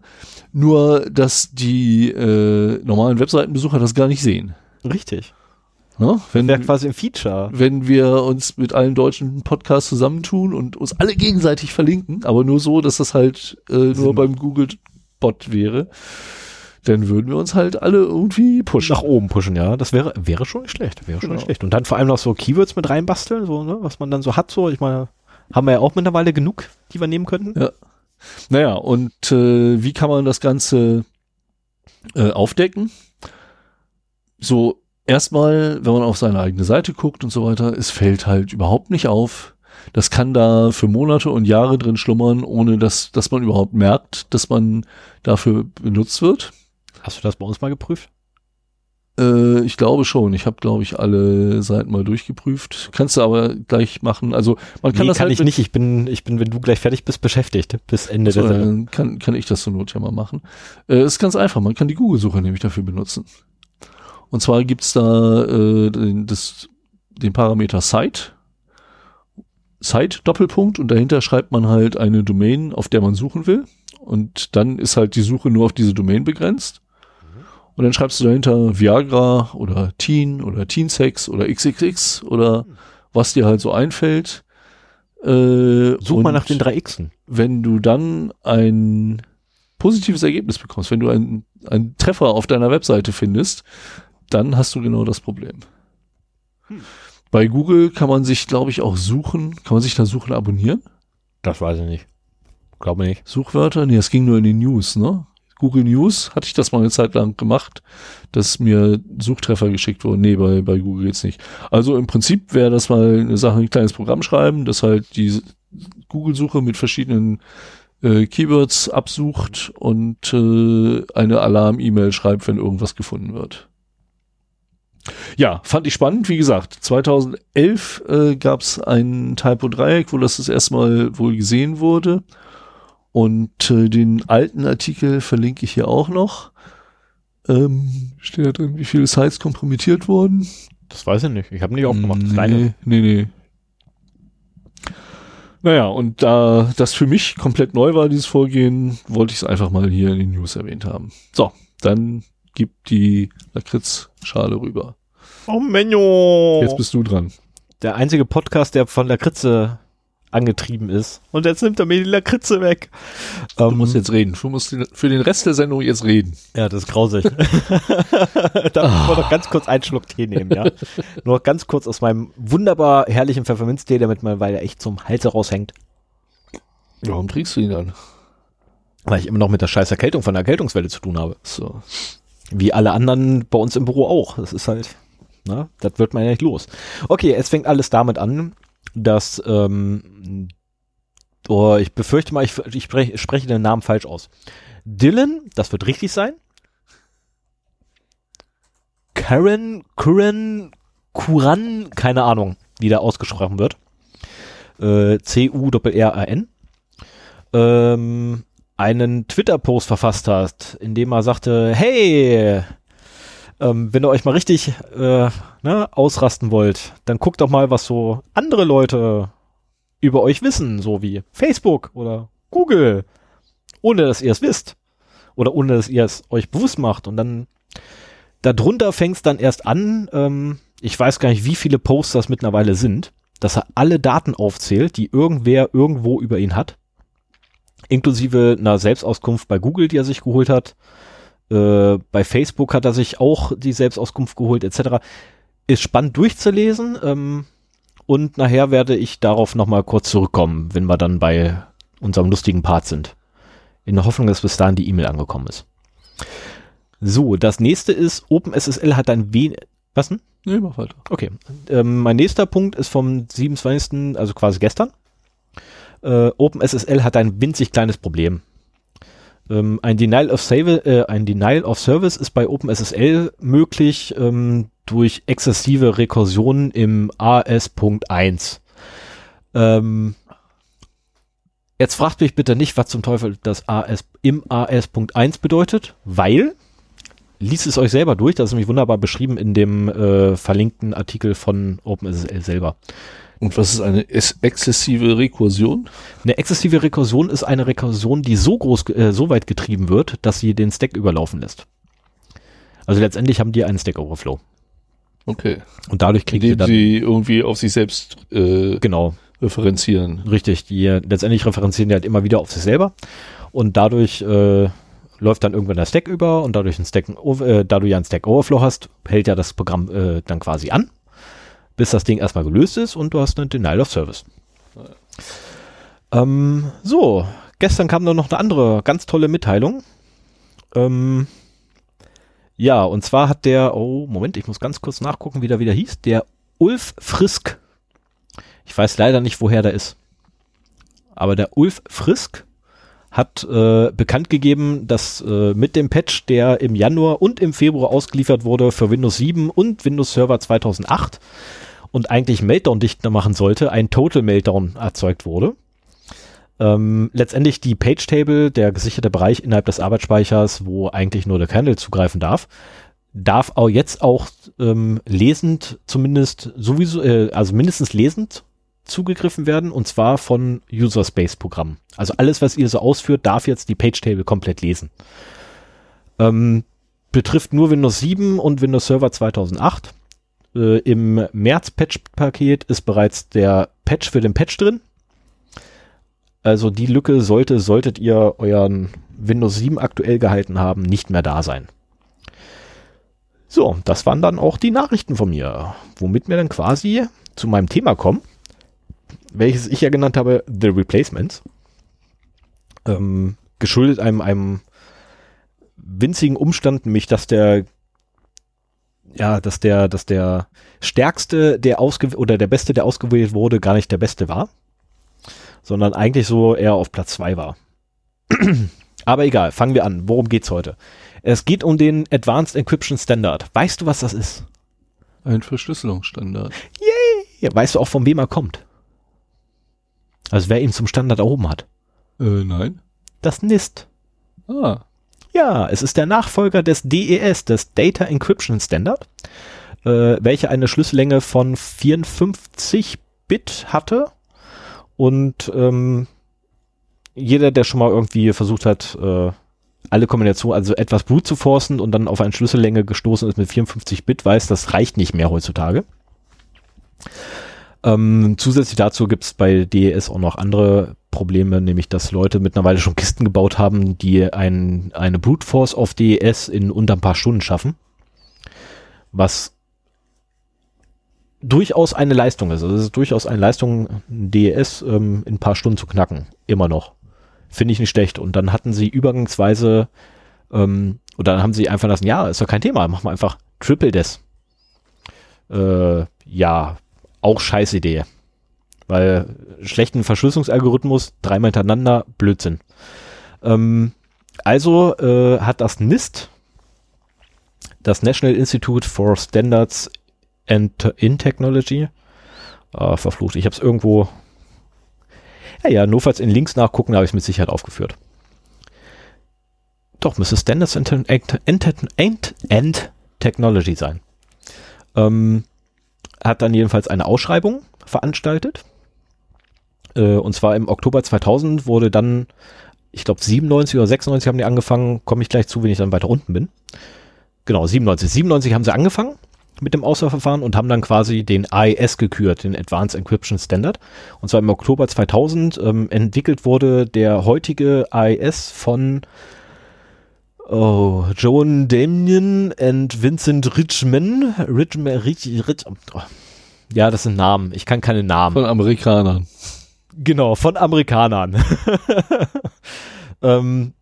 Nur, dass die äh, normalen Webseitenbesucher das gar nicht sehen. Richtig. Ne? Wenn, Wäre quasi ein Feature. wenn wir uns mit allen deutschen Podcasts zusammentun und uns alle gegenseitig verlinken, aber nur so, dass das halt äh, nur beim Google-Bot wäre, dann würden wir uns halt alle irgendwie pushen. Nach oben pushen, ja. Das wäre, wäre schon nicht schlecht. Wäre schon Genau. nicht schlecht. Und dann vor allem noch so Keywords mit reinbasteln, so, ne, was man dann so hat, so. Ich meine, haben wir ja auch mittlerweile genug, die wir nehmen könnten. Ja. Naja, und äh, wie kann man das Ganze äh, aufdecken? So, erstmal, wenn man auf seine eigene Seite guckt und so weiter, es fällt halt überhaupt nicht auf. Das kann da für Monate und Jahre drin schlummern, ohne dass, dass man überhaupt merkt, dass man dafür benutzt wird. Hast du das bei uns mal geprüft? Äh, ich glaube schon. Ich habe, glaube ich, alle Seiten mal durchgeprüft. Kannst du aber gleich machen. Also man kann nee, das kann halt ich nicht. Ich bin, ich bin, wenn du gleich fertig bist, beschäftigt. Bis Ende So, der dann kann, kann ich das zur Not ja mal machen. Äh, ist ganz einfach, man kann die Google-Suche nämlich dafür benutzen. Und zwar gibt's da äh, den, das, den Parameter Site, Site Doppelpunkt und dahinter schreibt man halt eine Domain, auf der man suchen will. Und dann ist halt die Suche nur auf diese Domain begrenzt. Und dann schreibst du dahinter Viagra oder Teen oder Teen Sex oder XXX oder was dir halt so einfällt. Äh, Such mal nach den drei Xen. wenn du dann ein positives Ergebnis bekommst, wenn du einen, einen Treffer auf deiner Webseite findest, dann hast du genau das Problem. Bei Google kann man sich, glaube ich, auch suchen, kann man sich da suchen abonnieren? Das weiß ich nicht. Glaube nicht. Suchwörter? Nee, das ging nur in den News, ne? Google News hatte ich das mal eine Zeit lang gemacht, dass mir Suchtreffer geschickt wurden. Nee, bei, bei Google jetzt nicht. Also im Prinzip wäre das mal eine Sache, ein kleines Programm schreiben, das halt die Google-Suche mit verschiedenen äh, Keywords absucht und äh, eine Alarm-E-Mail schreibt, wenn irgendwas gefunden wird. Ja, fand ich spannend. Wie gesagt, 2011 äh, gab es ein Typo-Dreieck, wo das das erste Mal wohl gesehen wurde. Und äh, den alten Artikel verlinke ich hier auch noch. Ähm, steht da drin, wie viele Sites kompromittiert wurden? Das weiß ich nicht. Ich habe nicht aufgemacht. Ist Nee, deine. nee, nee. Naja, und da das für mich komplett neu war, dieses Vorgehen, wollte ich es einfach mal hier in den News erwähnt haben. So, dann gibt die Lakritzschale rüber. Oh, Menno. Jetzt bist du dran. der einzige Podcast, der von Lakritze angetrieben ist. Und jetzt nimmt er mir die Lakritze weg. Du Ähm, musst jetzt reden. Du musst für den Rest der Sendung jetzt reden. Ja, das ist grausig. da muss man noch ganz kurz einen Schluck Tee nehmen, ja. Nur noch ganz kurz aus meinem wunderbar herrlichen Pfefferminztee, damit man, weil er echt zum Hals raushängt. Warum trinkst du ihn dann? Weil ich immer noch mit der scheiß Erkältung von der Erkältungswelle zu tun habe. So. Wie alle anderen bei uns im Büro auch. Das ist halt, na, das wird man ja nicht los. Okay, es fängt alles damit an, dass, ähm, oh, ich befürchte mal, ich, ich spreche, spreche den Namen falsch aus. Dylan, das wird richtig sein. Karen, Kuran, Kuran, keine Ahnung, wie der ausgesprochen wird. Äh, C-U-R-R-A-N. Ähm, einen Twitter-Post verfasst hat, in dem er sagte, hey, ähm, wenn ihr euch mal richtig äh, ne, ausrasten wollt, dann guckt doch mal, was so andere Leute über euch wissen, so wie Facebook oder Google, ohne dass ihr es wisst. oder ohne dass ihr es euch bewusst macht. Und dann darunter fängt es dann erst an, ähm, ich weiß gar nicht, wie viele Posts das mittlerweile sind, dass er alle Daten aufzählt, die irgendwer irgendwo über ihn hat. Inklusive einer Selbstauskunft bei Google, die er sich geholt hat. Äh, bei Facebook hat er sich auch die Selbstauskunft geholt, etc. Ist spannend durchzulesen. Ähm, und nachher werde ich darauf nochmal kurz zurückkommen, wenn wir dann bei unserem lustigen Part sind. In der Hoffnung, dass bis dahin die E-Mail angekommen ist. So, das nächste ist, OpenSSL hat ein wenig. Was denn? Nee, mach weiter. Okay. Ähm, mein nächster Punkt ist vom 27., also quasi gestern. Äh, OpenSSL hat ein winzig kleines Problem. Ähm, ein, Denial of Save, äh, ein Denial of Service ist bei OpenSSL möglich ähm, durch exzessive Rekursionen im AS.1. Ähm, jetzt fragt mich bitte nicht, was zum Teufel das AS im AS.1 bedeutet, weil liest es euch selber durch, das ist nämlich wunderbar beschrieben in dem äh, verlinkten Artikel von OpenSSL selber. Und was ist eine es- exzessive Rekursion? Eine exzessive Rekursion ist eine Rekursion, die so groß, äh, so weit getrieben wird, dass sie den Stack überlaufen lässt. Also letztendlich haben die einen Stack Overflow. Okay. Und dadurch kriegt ihr Indem dann, sie irgendwie auf sich selbst äh, genau, referenzieren. richtig, die letztendlich referenzieren die halt immer wieder auf sich selber. Und dadurch äh, läuft dann irgendwann der Stack über und dadurch ein Stack, äh, da du ja einen Stack Overflow hast, hält ja das Programm äh, dann quasi an, bis das Ding erstmal gelöst ist und du hast eine Denial of Service. Ähm, so, gestern kam dann noch eine andere ganz tolle Mitteilung. Ähm, ja, und zwar hat der, oh, Moment, ich muss ganz kurz nachgucken, wie der wieder hieß, der Ulf Frisk. Ich weiß leider nicht, woher der ist. Aber der Ulf Frisk hat äh, bekannt gegeben, dass äh, mit dem Patch, der im Januar und im Februar ausgeliefert wurde für Windows 7 und Windows Server 2008 und eigentlich Meltdown dichter machen sollte, ein Total Meltdown erzeugt wurde. Ähm, letztendlich die Page Table, der gesicherte Bereich innerhalb des Arbeitsspeichers, wo eigentlich nur der Kernel zugreifen darf, darf auch jetzt auch ähm, lesend zumindest sowieso, äh, also mindestens lesend zugegriffen werden und zwar von User Space Programmen. Also alles, was ihr so ausführt, darf jetzt die Page Table komplett lesen. Ähm, betrifft nur Windows 7 und Windows Server 2008. Äh, Im März Patch Paket ist bereits der Patch für den Patch drin. Also die Lücke sollte, solltet ihr euren Windows 7 aktuell gehalten haben, nicht mehr da sein. So, das waren dann auch die Nachrichten von mir, womit wir dann quasi zu meinem Thema kommen, welches ich ja genannt habe, The Replacements. Ähm, geschuldet einem, einem winzigen Umstand, nämlich dass der ja, dass der, dass der stärkste, der ausge oder der beste, der ausgewählt wurde, gar nicht der beste war, sondern eigentlich so eher auf Platz zwei war. Aber egal, fangen wir an. Worum geht's heute? Es geht um den Advanced Encryption Standard. Weißt du, was das ist? Ein Verschlüsselungsstandard. Ja, weißt du auch, von wem er kommt? Also wer ihn zum Standard erhoben hat? Äh, nein. Das NIST. Ah. Ja, es ist der Nachfolger des DES, des Data Encryption Standard, äh, welcher eine Schlüssellänge von 54 Bit hatte. Und ähm, jeder, der schon mal irgendwie versucht hat, äh, alle Kombinationen, also etwas brute zu forcen und dann auf eine Schlüssellänge gestoßen ist mit 54 Bit, weiß, das reicht nicht mehr heutzutage. Ähm, zusätzlich dazu gibt es bei DES auch noch andere Probleme, nämlich dass Leute mittlerweile schon Kisten gebaut haben, die ein, eine Brute Force auf DES in unter ein paar Stunden schaffen. Was durchaus eine Leistung ist. Also es ist durchaus eine Leistung, DES ähm, in ein paar Stunden zu knacken. Immer noch. Finde ich nicht schlecht. Und dann hatten sie übergangsweise, ähm, oder dann haben sie einfach lassen, ja, ist doch kein Thema, machen wir einfach Triple Des. Äh, ja, auch scheiß Idee. Weil schlechten Verschlüsselungsalgorithmus, dreimal hintereinander, Blödsinn. Ähm, also äh, hat das NIST, das National Institute for Standards and in Technology, äh, verflucht, ich habe es irgendwo, ja, ja, notfalls in Links nachgucken, habe ich es mit Sicherheit aufgeführt. Doch, müsste Standards and, and, and, and Technology sein. Ähm, hat dann jedenfalls eine Ausschreibung veranstaltet. Äh, und zwar im Oktober 2000 wurde dann, ich glaube 97 oder 96 haben die angefangen, komme ich gleich zu, wenn ich dann weiter unten bin. Genau, 97. 97 haben sie angefangen mit dem Auswahlverfahren und haben dann quasi den AES gekürt, den Advanced Encryption Standard. Und zwar im Oktober 2000 ähm, entwickelt wurde der heutige AES von oh, Joan Damien und Vincent Richman. Richman, Rich, Rich, oh. Ja, das sind Namen. Ich kann keine Namen. Von Amerikanern. Genau, von Amerikanern. ähm,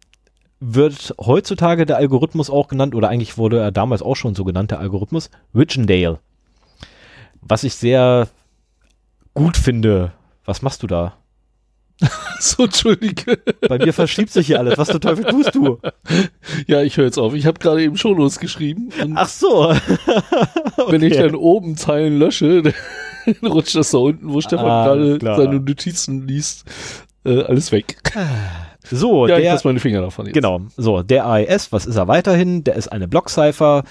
wird heutzutage der Algorithmus auch genannt, oder eigentlich wurde er damals auch schon so genannt, der Algorithmus, Richendale. Was ich sehr gut finde. Was machst du da? So, Entschuldige. Bei mir verschiebt sich hier alles. Was zum Teufel tust du? Ja, ich höre jetzt auf. Ich habe gerade eben schon losgeschrieben. Und Ach so. wenn ich okay. dann oben Zeilen lösche, dann rutscht das da unten, wo Stefan Ah, gerade seine Notizen liest, äh, alles weg. So, ja, ich der, lasse meine Finger davon jetzt. Genau. So, der AES, was ist er weiterhin? Der ist eine Blockcipher.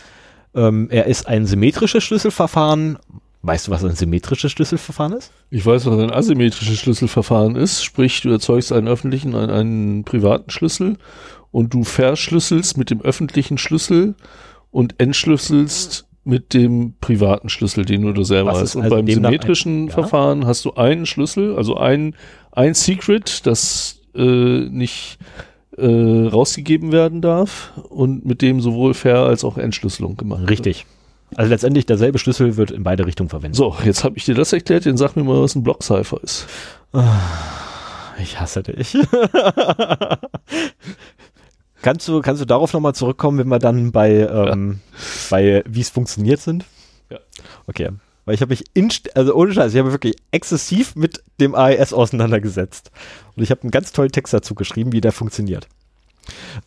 Ähm, er ist ein symmetrisches Schlüsselverfahren. Weißt du, was ein symmetrisches Schlüsselverfahren ist? Ich weiß, was ein asymmetrisches Schlüsselverfahren ist. Sprich, du erzeugst einen öffentlichen, einen, einen privaten Schlüssel und du verschlüsselst mit dem öffentlichen Schlüssel und entschlüsselst mit dem privaten Schlüssel, den du da selber Was hast. Und also beim dann ein- symmetrischen ja? Verfahren hast du einen Schlüssel, also ein, ein Secret, das äh, nicht äh, rausgegeben werden darf und mit dem sowohl Ver- als auch Entschlüsselung gemacht wird. Richtig. Also letztendlich derselbe Schlüssel wird in beide Richtungen verwendet. So, jetzt habe ich dir das erklärt, jetzt sag mir mal, was ein Blockcipher ist. Ich hasse dich. kannst du, kannst du darauf nochmal zurückkommen, wenn wir dann bei, ähm, bei wie es funktioniert sind? Ja. Okay. Weil ich habe mich inst also ohne Scheiß, ich habe wirklich exzessiv mit dem AES auseinandergesetzt. Und ich habe einen ganz tollen Text dazu geschrieben, wie der funktioniert.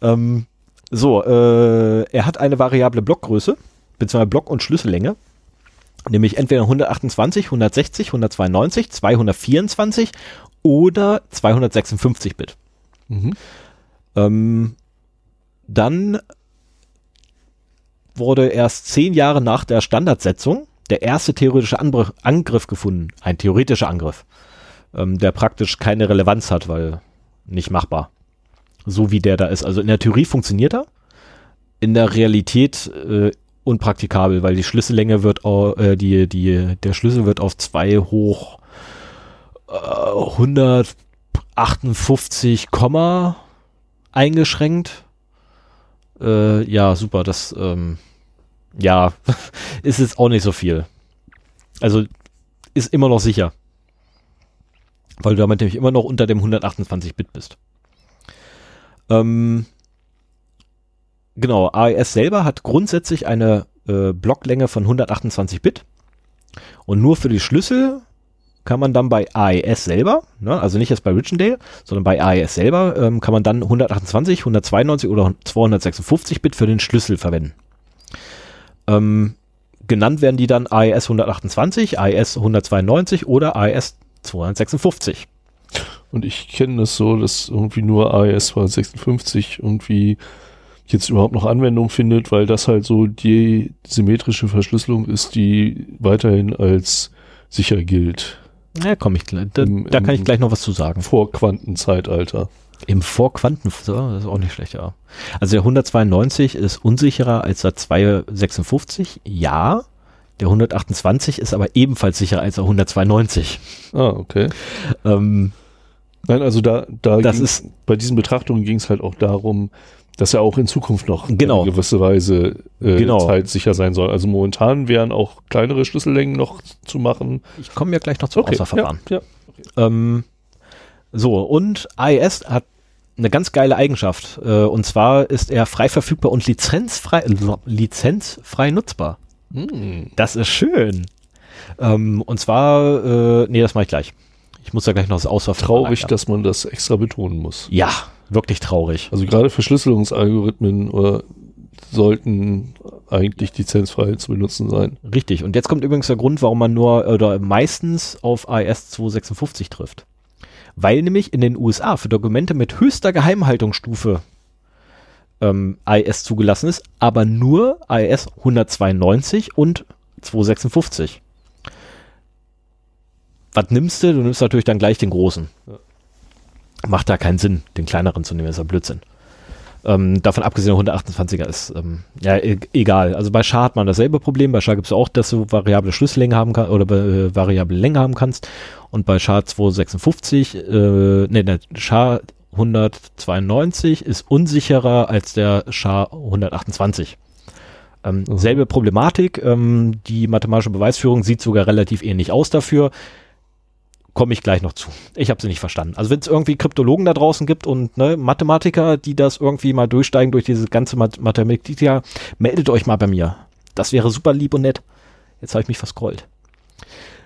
Ähm, so, äh, er hat eine variable Blockgröße, beziehungsweise Block- und Schlüssellänge. Nämlich entweder 128, 160, 192, 224 oder 256 Bit. Mhm. Ähm, dann wurde erst zehn Jahre nach der Standardsetzung der erste theoretische Anbr Angriff gefunden. Ein theoretischer Angriff, ähm, der praktisch keine Relevanz hat, weil nicht machbar. So wie der da ist. Also in der Theorie funktioniert er, in der Realität äh, unpraktikabel, weil die Schlüssellänge wird, äh, die, die, der Schlüssel wird auf 2 hoch äh, 158, Komma eingeschränkt. Äh, ja, super, das, ähm, ja, ist jetzt auch nicht so viel. Also, ist immer noch sicher. Weil du damit nämlich immer noch unter dem 128-Bit bist. Ähm, genau, AES selber hat grundsätzlich eine äh, Blocklänge von 128 Bit. Und nur für die Schlüssel kann man dann bei AES selber, ne, also nicht jetzt bei Richendale, sondern bei AES selber, ähm, kann man dann 128, 192 oder 256 Bit für den Schlüssel verwenden. Ähm, genannt werden die dann AES 128, AES 192 oder AES 256. Und ich kenne das so, dass irgendwie nur AES 256 irgendwie jetzt überhaupt noch Anwendung findet, weil das halt so die symmetrische Verschlüsselung ist, die weiterhin als sicher gilt. Ja, komm ich gleich. Da, Im- da kann ich gleich noch was zu sagen. Vor Quantenzeitalter. Im Vorquanten, das ist auch nicht schlecht, ja. Also der 192 ist unsicherer als der 256, ja. Der 128 ist aber ebenfalls sicherer als der 192. Ah, okay. Ähm, Nein, also da, da Das ging's- bei diesen Betrachtungen ging es halt auch darum, dass er auch in Zukunft noch Genau. in gewisse Weise äh, Genau. zeitsicher sein soll. Also momentan wären auch kleinere Schlüssellängen noch zu machen. ich komme ja gleich noch zum Auswahlverfahren. Ja, ja. Ähm, so, und AES hat eine ganz geile Eigenschaft. Äh, und zwar ist er frei verfügbar und lizenzfrei, lizenzfrei nutzbar. Hm. Das ist schön. Ähm, und zwar, äh, nee, das mache ich gleich. Ich muss da gleich noch das Auswahlverfahren. Traurig, dass man das extra betonen muss. Ja, wirklich traurig. Also gerade Verschlüsselungsalgorithmen oder sollten eigentlich lizenzfrei zu benutzen sein. Richtig. Und jetzt kommt übrigens der Grund, warum man nur oder meistens auf AES 256 trifft. Weil nämlich in den USA für Dokumente mit höchster Geheimhaltungsstufe ähm, AES zugelassen ist, aber nur AES 192 und 256. Was nimmst du? Du nimmst natürlich dann gleich den großen. Ja. Macht da keinen Sinn, den kleineren zu nehmen, ist ja Blödsinn. Ähm, davon abgesehen, der 128er ist ähm, ja e egal. Also bei Char hat man dasselbe Problem. Bei Char gibt es auch, dass du variable Schlüssellänge haben kannst oder äh, variable Länge haben kannst. Und bei Char 256, äh, ne, der Char 192 ist unsicherer als der Char 128. Ähm, Mhm. Selbe Problematik. Ähm, die mathematische Beweisführung sieht sogar relativ ähnlich aus dafür. Komme ich gleich noch zu. Ich habe sie nicht verstanden. Also wenn es irgendwie Kryptologen da draußen gibt und ne, Mathematiker, die das irgendwie mal durchsteigen durch diese ganze Math Mathematik, ja, meldet euch mal bei mir. Das wäre super lieb und nett. Jetzt habe ich mich verscrollt.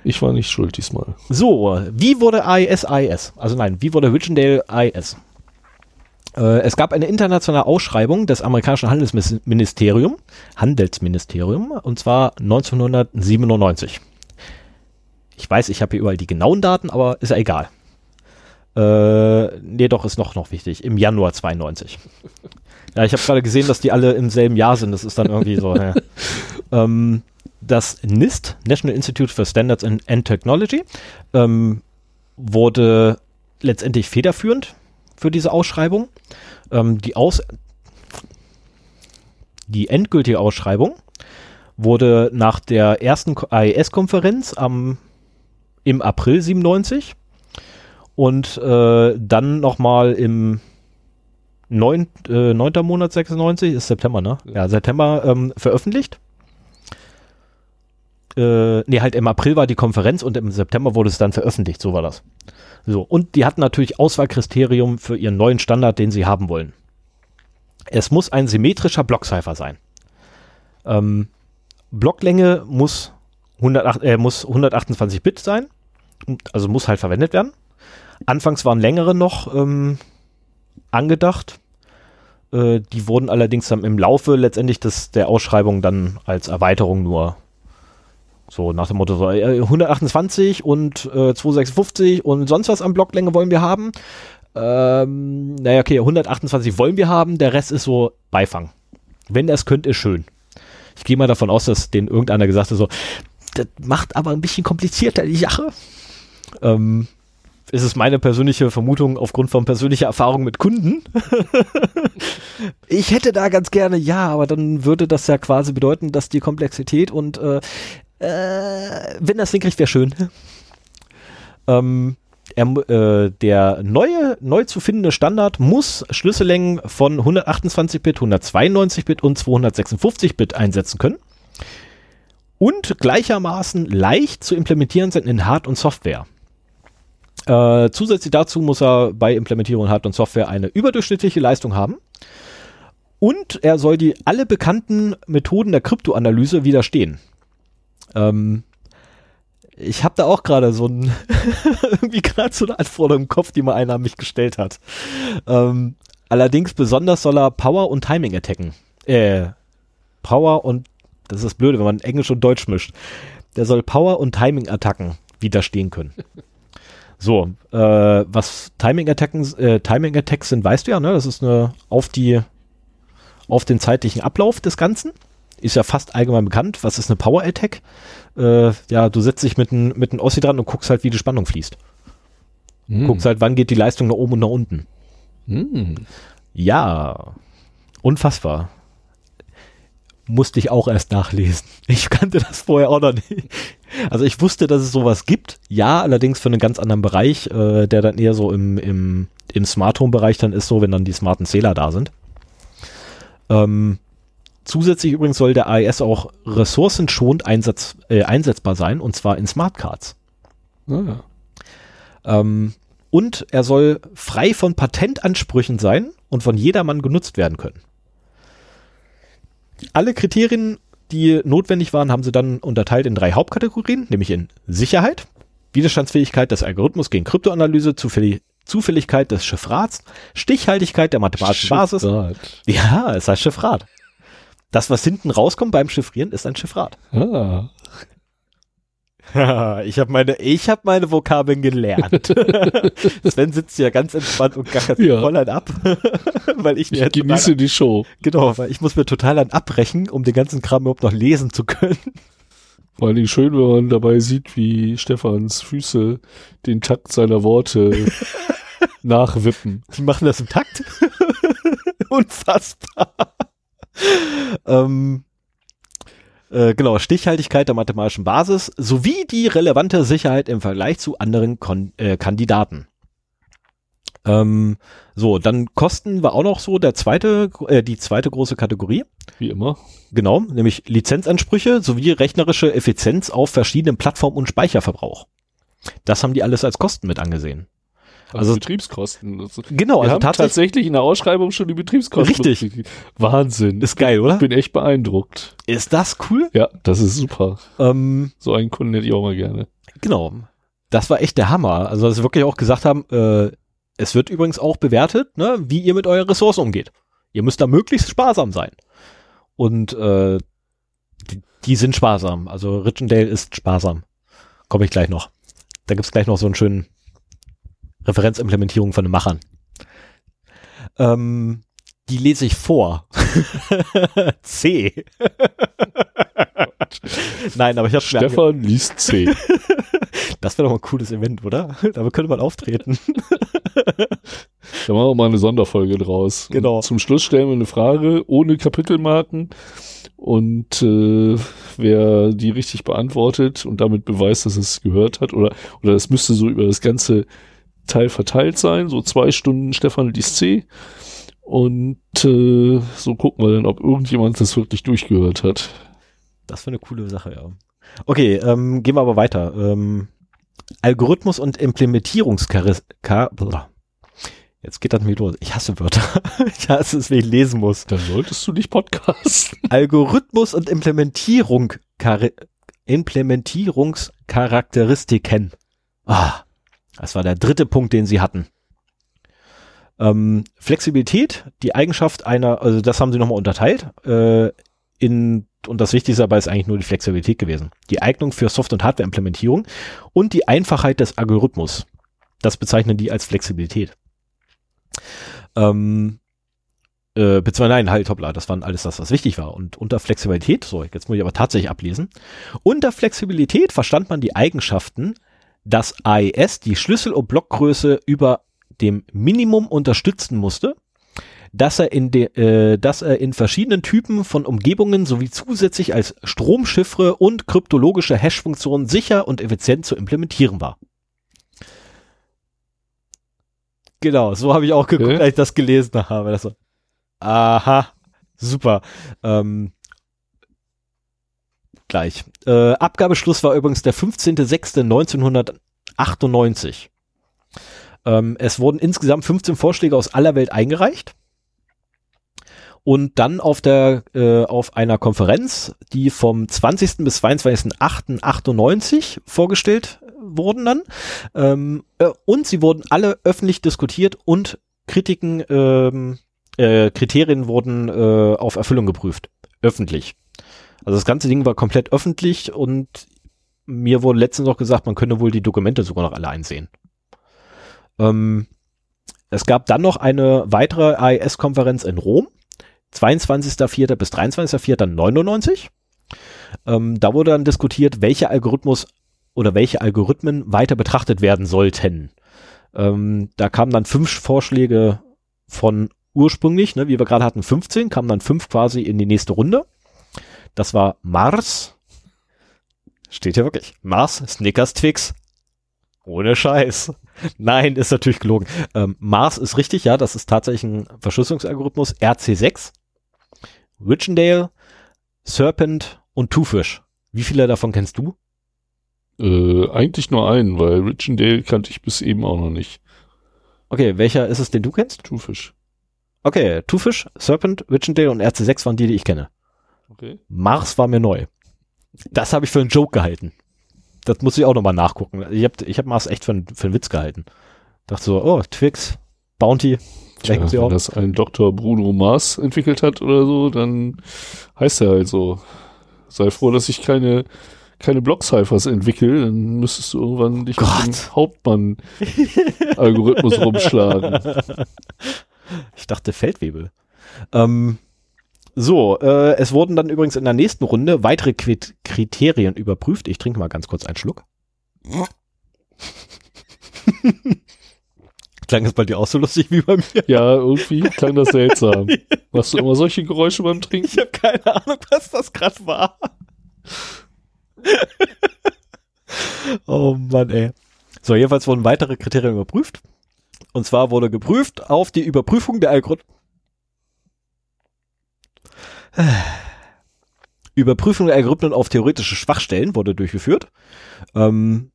Ich war nicht schuld diesmal. So, wie wurde AES AES? Also nein, wie wurde Richendale AES? Äh, es gab eine internationale Ausschreibung des amerikanischen Handelsministerium, Handelsministerium, und zwar 1997. Ich weiß, ich habe hier überall die genauen Daten, aber ist ja egal. Äh, nee, doch, ist noch, noch wichtig. Im Januar 92. Ja, ich habe gerade gesehen, dass die alle im selben Jahr sind. Das ist dann irgendwie so. ja. ähm, das NIST, National Institute for Standards and, Technology, ähm, wurde letztendlich federführend für diese Ausschreibung. Ähm, die, Aus die endgültige Ausschreibung wurde nach der ersten AES-Konferenz am im April 97 und äh, dann nochmal im 9, äh, 9. Monat 96, ist September, ne? Ja, September ähm, veröffentlicht. Äh, nee, halt im April war die Konferenz und im September wurde es dann veröffentlicht, so war das. So, und die hatten natürlich Auswahlkriterium für ihren neuen Standard, den sie haben wollen. Es muss ein symmetrischer Blockcipher sein. Ähm, Blocklänge muss, 108, äh, muss 128 Bit sein, also muss halt verwendet werden. Anfangs waren längere noch ähm, angedacht. Äh, die wurden allerdings dann im Laufe letztendlich des, der Ausschreibung dann als Erweiterung nur so nach dem Motto so, äh, 128 und äh, 256 und sonst was an Blocklänge wollen wir haben. Ähm, naja, okay, 128 wollen wir haben, der Rest ist so Beifang. Wenn es könnt, ist schön. Ich gehe mal davon aus, dass den irgendeiner gesagt hat, so, das macht aber ein bisschen komplizierter die Sache. Ähm, ist es meine persönliche Vermutung aufgrund von persönlicher Erfahrung mit Kunden. ich hätte da ganz gerne, ja, aber dann würde das ja quasi bedeuten, dass die Komplexität und äh, äh, wenn das hinkriegt, wäre schön. ähm, er, äh, der neue, neu zu findende Standard muss Schlüssellängen von 128-Bit, 192-Bit und 256-Bit einsetzen können. Und gleichermaßen leicht zu implementieren sind in Hard- und Software. Äh, zusätzlich dazu muss er bei Implementierung Hard- und Software eine überdurchschnittliche Leistung haben. Und er soll die alle bekannten Methoden der Kryptoanalyse widerstehen. Ähm, ich habe da auch gerade so so eine Anforderung im Kopf, die mal einer an mich gestellt hat. Ähm, allerdings besonders soll er Power und Timing attacken. Äh, Power und das ist blöd, wenn man Englisch und Deutsch mischt. Der soll Power und Timing Attacken widerstehen können. So, äh, was Timing Attacken, äh, Timing Attacks sind, weißt du ja, ne? Das ist eine auf die auf den zeitlichen Ablauf des Ganzen. Ist ja fast allgemein bekannt. Was ist eine Power Attack? Äh, ja, du setzt dich mit einem mit Ossi dran und guckst halt, wie die Spannung fließt. Hm. Guckst halt, wann geht die Leistung nach oben und nach unten. Hm. Ja, unfassbar. Musste ich auch erst nachlesen. Ich kannte das vorher auch noch nicht. Also ich wusste, dass es sowas gibt. Ja, allerdings für einen ganz anderen Bereich, äh, der dann eher so im, im, im Smart Home Bereich dann ist, so wenn dann die smarten Zähler da sind. Ähm, zusätzlich übrigens soll der AES auch ressourcenschonend einsatz, äh, einsetzbar sein und zwar in Smart Cards. Ah, Ähm, und er soll frei von Patentansprüchen sein und von jedermann genutzt werden können. Alle Kriterien, die notwendig waren, haben sie dann unterteilt in drei Hauptkategorien, nämlich in Sicherheit, Widerstandsfähigkeit des Algorithmus gegen Kryptoanalyse, Zufällig Zufälligkeit des Chiffrats, Stichhaltigkeit der mathematischen Basis. Ja, es heißt Chiffrat. Das, was hinten rauskommt beim Chiffrieren, ist ein Chiffrat. Ah. ich habe meine, ich habe meine Vokabeln gelernt. Sven sitzt ja ganz entspannt und gackert Ja. voll ein ab, weil ich Ich genieße die Show. genau, weil ich muss mir total ein abbrechen, um den ganzen Kram überhaupt noch lesen zu können. Vor allem schön, wenn man dabei sieht, wie Stefans Füße den Takt seiner Worte nachwippen. Die machen das im Takt. Unfassbar. ähm, äh, genau, Stichhaltigkeit der mathematischen Basis sowie die relevante Sicherheit im Vergleich zu anderen Kon äh, Kandidaten. Ähm, so, dann Kosten war auch noch so der zweite, äh, die zweite große Kategorie. Wie immer. Genau, nämlich Lizenzansprüche sowie rechnerische Effizienz auf verschiedenen Plattformen und Speicherverbrauch. Das haben die alles als Kosten mit angesehen. Also, Also- Betriebskosten. Genau, wir also haben tatsächlich tatsächlich in der Ausschreibung schon die Betriebskosten. Richtig. Wahnsinn. ist geil, oder? Ich bin echt beeindruckt. Ist das cool? Ja, das ist super. Ähm, So einen Kunden hätte ich auch mal gerne. Genau. Das war echt der Hammer. Also, dass sie wirklich auch gesagt haben, äh, es wird übrigens auch bewertet, ne, wie ihr mit euren Ressourcen umgeht. Ihr müsst da möglichst sparsam sein. Und äh, die, die sind sparsam. Also Richendale ist sparsam. Komme ich gleich noch. Da gibt's gleich noch so einen schönen Referenzimplementierung von den Machern. Ähm, die lese ich vor. C. Nein, aber ich habe Stefan liest C. Das wäre doch ein cooles Event, oder? Damit könnte man auftreten. Da machen wir mal eine Sonderfolge draus. Genau. Und zum Schluss stellen wir eine Frage ohne Kapitelmarken. Und äh, wer die richtig beantwortet und damit beweist, dass es gehört hat, oder, oder es müsste so über das ganze Teil verteilt sein, so zwei Stunden Stefan liest C. Und äh, so gucken wir dann, ob irgendjemand das wirklich durchgehört hat. Das wäre eine coole Sache, ja. Okay, ähm, gehen wir aber weiter. Ähm, Algorithmus und Implementierungscharis... Ka- Blah. Jetzt geht das mir los. Ich hasse Wörter. ich hasse es, wenn ich lesen muss. Dann solltest du dich podcasten. Algorithmus und Implementierung Implementierungscharakteristiken. Ah, das war der dritte Punkt, den sie hatten. Ähm, Flexibilität, die Eigenschaft einer, also das haben sie nochmal unterteilt, äh, in, und das Wichtigste dabei ist eigentlich nur die Flexibilität gewesen. Die Eignung für Soft- und Hardware-Implementierung und die Einfachheit des Algorithmus. Das bezeichnen die als Flexibilität. Ähm, äh, beziehungsweise nein, halt, hoppla, das waren alles das, was wichtig war. Und unter Flexibilität, so, jetzt muss ich aber tatsächlich ablesen. Unter Flexibilität verstand man die Eigenschaften, dass AES die Schlüssel- und Blockgröße über dem Minimum unterstützen musste, dass er in de, äh, dass er in verschiedenen Typen von Umgebungen sowie zusätzlich als Stromchiffre und kryptologische Hash-Funktionen sicher und effizient zu implementieren war. Genau, so habe ich auch geguckt, Okay. als ich das gelesen habe. Das so, aha, super. Ähm, gleich. Äh, Abgabeschluss war übrigens der 15.06.1998. Ähm, es wurden insgesamt 15 Vorschläge aus aller Welt eingereicht. Und dann auf der, äh, auf einer Konferenz, die vom 20. bis 22.08.98 vorgestellt wurden dann. Ähm, äh, und sie wurden alle öffentlich diskutiert und Kritiken, ähm, äh, Kriterien wurden äh, auf Erfüllung geprüft. Öffentlich. Also das ganze Ding war komplett öffentlich und mir wurde letztens noch gesagt, man könne wohl die Dokumente sogar noch alle einsehen. Ähm, es gab dann noch eine weitere AES-Konferenz in Rom, 22.04. bis 23.04.99. Ähm, da wurde dann diskutiert, welcher Algorithmus oder welche Algorithmen weiter betrachtet werden sollten. Ähm, da kamen dann fünf Vorschläge von ursprünglich, ne, wie wir gerade hatten, 15, kamen dann fünf quasi in die nächste Runde. Das war Mars. Steht hier wirklich. Mars, Snickers, Twix. Ohne Scheiß. Nein, ist natürlich gelogen. Ähm, Mars ist richtig, ja, das ist tatsächlich ein Verschlüsselungsalgorithmus. RC6, Richendale, Serpent und Twofish. Wie viele davon kennst du? Äh, eigentlich nur einen, weil Richendale kannte ich bis eben auch noch nicht. Okay, welcher ist es, den du kennst? Tufisch. Okay, Twofish, Serpent, Richendale und RC6 waren die, die ich kenne. Okay. Mars war mir neu. Das habe ich für einen Joke gehalten. Das muss ich auch nochmal nachgucken. Ich habe ich hab Mars echt für, einen- für einen Witz gehalten. Dachte so, oh, Twix, Bounty, Tja, sie wenn auch. das ein Dr. Bruno Mars entwickelt hat oder so, dann heißt er halt so. Sei froh, dass ich keine, keine Block-Ciphers entwickle, dann müsstest du irgendwann dich mit Gott. dem Hauptmann-Algorithmus rumschlagen. Ich dachte Feldwebel. Ähm, so, äh, es wurden dann übrigens in der nächsten Runde weitere Quit Kriterien überprüft. Ich trinke mal ganz kurz einen Schluck. Klang es bei dir auch so lustig wie bei mir? Ja, irgendwie klang das seltsam. Machst du immer solche Geräusche beim Trinken? Ich habe keine Ahnung, was das gerade war. oh Mann, ey. So, jedenfalls wurden weitere Kriterien überprüft. Und zwar wurde geprüft auf die Überprüfung der Algorithmen. Überprüfung der Algorithmen auf theoretische Schwachstellen wurde durchgeführt. Ähm,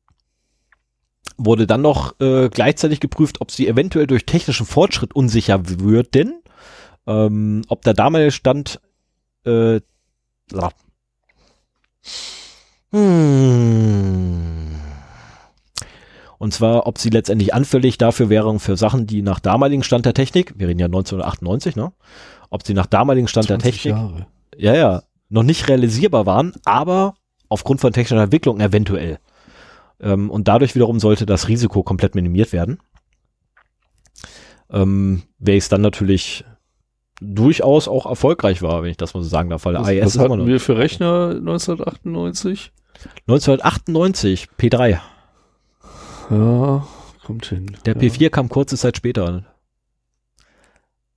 wurde dann noch äh, gleichzeitig geprüft, ob sie eventuell durch technischen Fortschritt unsicher würden. Ähm, ob der damalige Stand äh, ja. hm. Und zwar, ob sie letztendlich anfällig dafür wären für Sachen, die nach damaligen Stand der Technik, wir reden ja 1998, ne? Ob sie nach damaligen Stand der 20 Technik, Jahre. ja, ja, noch nicht realisierbar waren, aber aufgrund von technischer Entwicklung eventuell. Ähm, und dadurch wiederum sollte das Risiko komplett minimiert werden. Ähm, welches dann natürlich durchaus auch erfolgreich war, wenn ich das mal so sagen darf, weil Was, AES was ist immer hatten wir für Rechner 1998? 1998 P3. Ja, kommt hin. Der ja. P4 kam kurze Zeit später.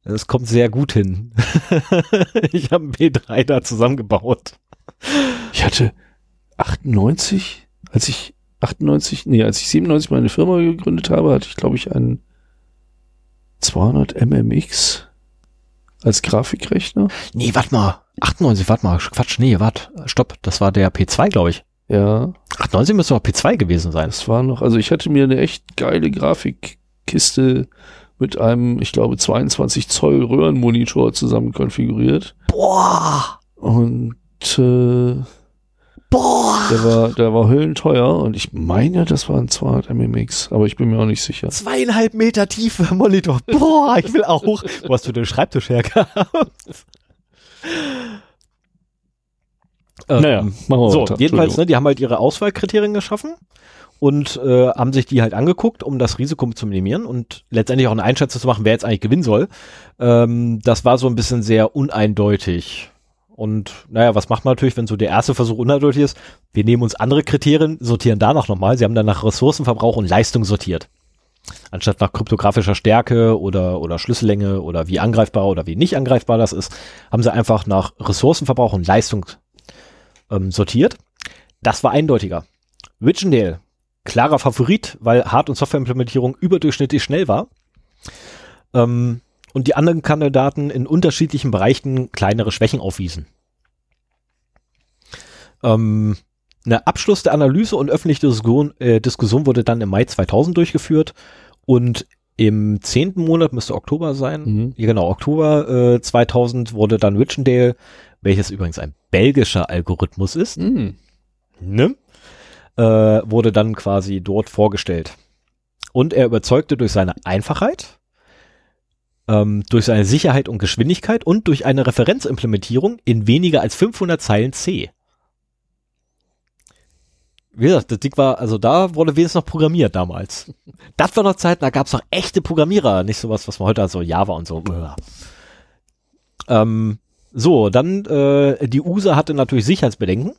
Es kommt sehr gut hin. ich habe einen P3 da zusammengebaut. Ich hatte 98, als ich 98, nee, als ich 97 meine Firma gegründet habe, hatte ich glaube ich einen 200 MMX als Grafikrechner. Nee, warte mal. 98, warte mal. Quatsch, nee, warte. Stopp. Das war der P2, glaube ich. Ja, 98 müsste doch P2 gewesen sein. das war noch, also ich hatte mir eine echt geile Grafikkiste mit einem, ich glaube, 22 Zoll Röhrenmonitor zusammen konfiguriert. Boah! Und äh, Boah! der war, der war höllenteuer und ich meine, das waren 200 MMX, aber ich bin mir auch nicht sicher. Zweieinhalb Meter tiefe Monitor. Boah, ich will auch. Wo hast du den Schreibtisch hergehabt? Ähm, Naja, machen wir So, weiter. jedenfalls, ne, die haben halt ihre Auswahlkriterien geschaffen und äh, haben sich die halt angeguckt, um das Risiko zu minimieren und letztendlich auch eine Einschätzung zu machen, wer jetzt eigentlich gewinnen soll. Ähm, das war so ein bisschen sehr uneindeutig. Und naja, was macht man natürlich, wenn so der erste Versuch uneindeutig ist? Wir nehmen uns andere Kriterien, sortieren danach nochmal. Sie haben dann nach Ressourcenverbrauch und Leistung sortiert. Anstatt nach kryptografischer Stärke oder, oder Schlüssellänge oder wie angreifbar oder wie nicht angreifbar das ist, haben sie einfach nach Ressourcenverbrauch und Leistung ähm, sortiert. Das war eindeutiger. Witchendale, klarer Favorit, weil Hard- und Softwareimplementierung überdurchschnittlich schnell war. Ähm, und die anderen Kandidaten in unterschiedlichen Bereichen kleinere Schwächen aufwiesen. Ähm, eine Abschluss der Analyse und öffentliche Diskussion, äh, Diskussion wurde dann im Mai 2000 durchgeführt und im zehnten Monat, müsste Oktober sein, Mhm. ja genau, Oktober äh, 2000 wurde dann Witchendale, welches übrigens ein belgischer Algorithmus ist, Hm. ne? äh, wurde dann quasi dort vorgestellt. Und er überzeugte durch seine Einfachheit, ähm, durch seine Sicherheit und Geschwindigkeit und durch eine Referenzimplementierung in weniger als 500 Zeilen C. Wie gesagt, das Ding war, also da wurde wenigstens noch programmiert damals. Das war noch Zeit, da gab es noch echte Programmierer, nicht sowas, was man heute hat, so Java und so. Ähm, so, dann äh, die USA hatte natürlich Sicherheitsbedenken,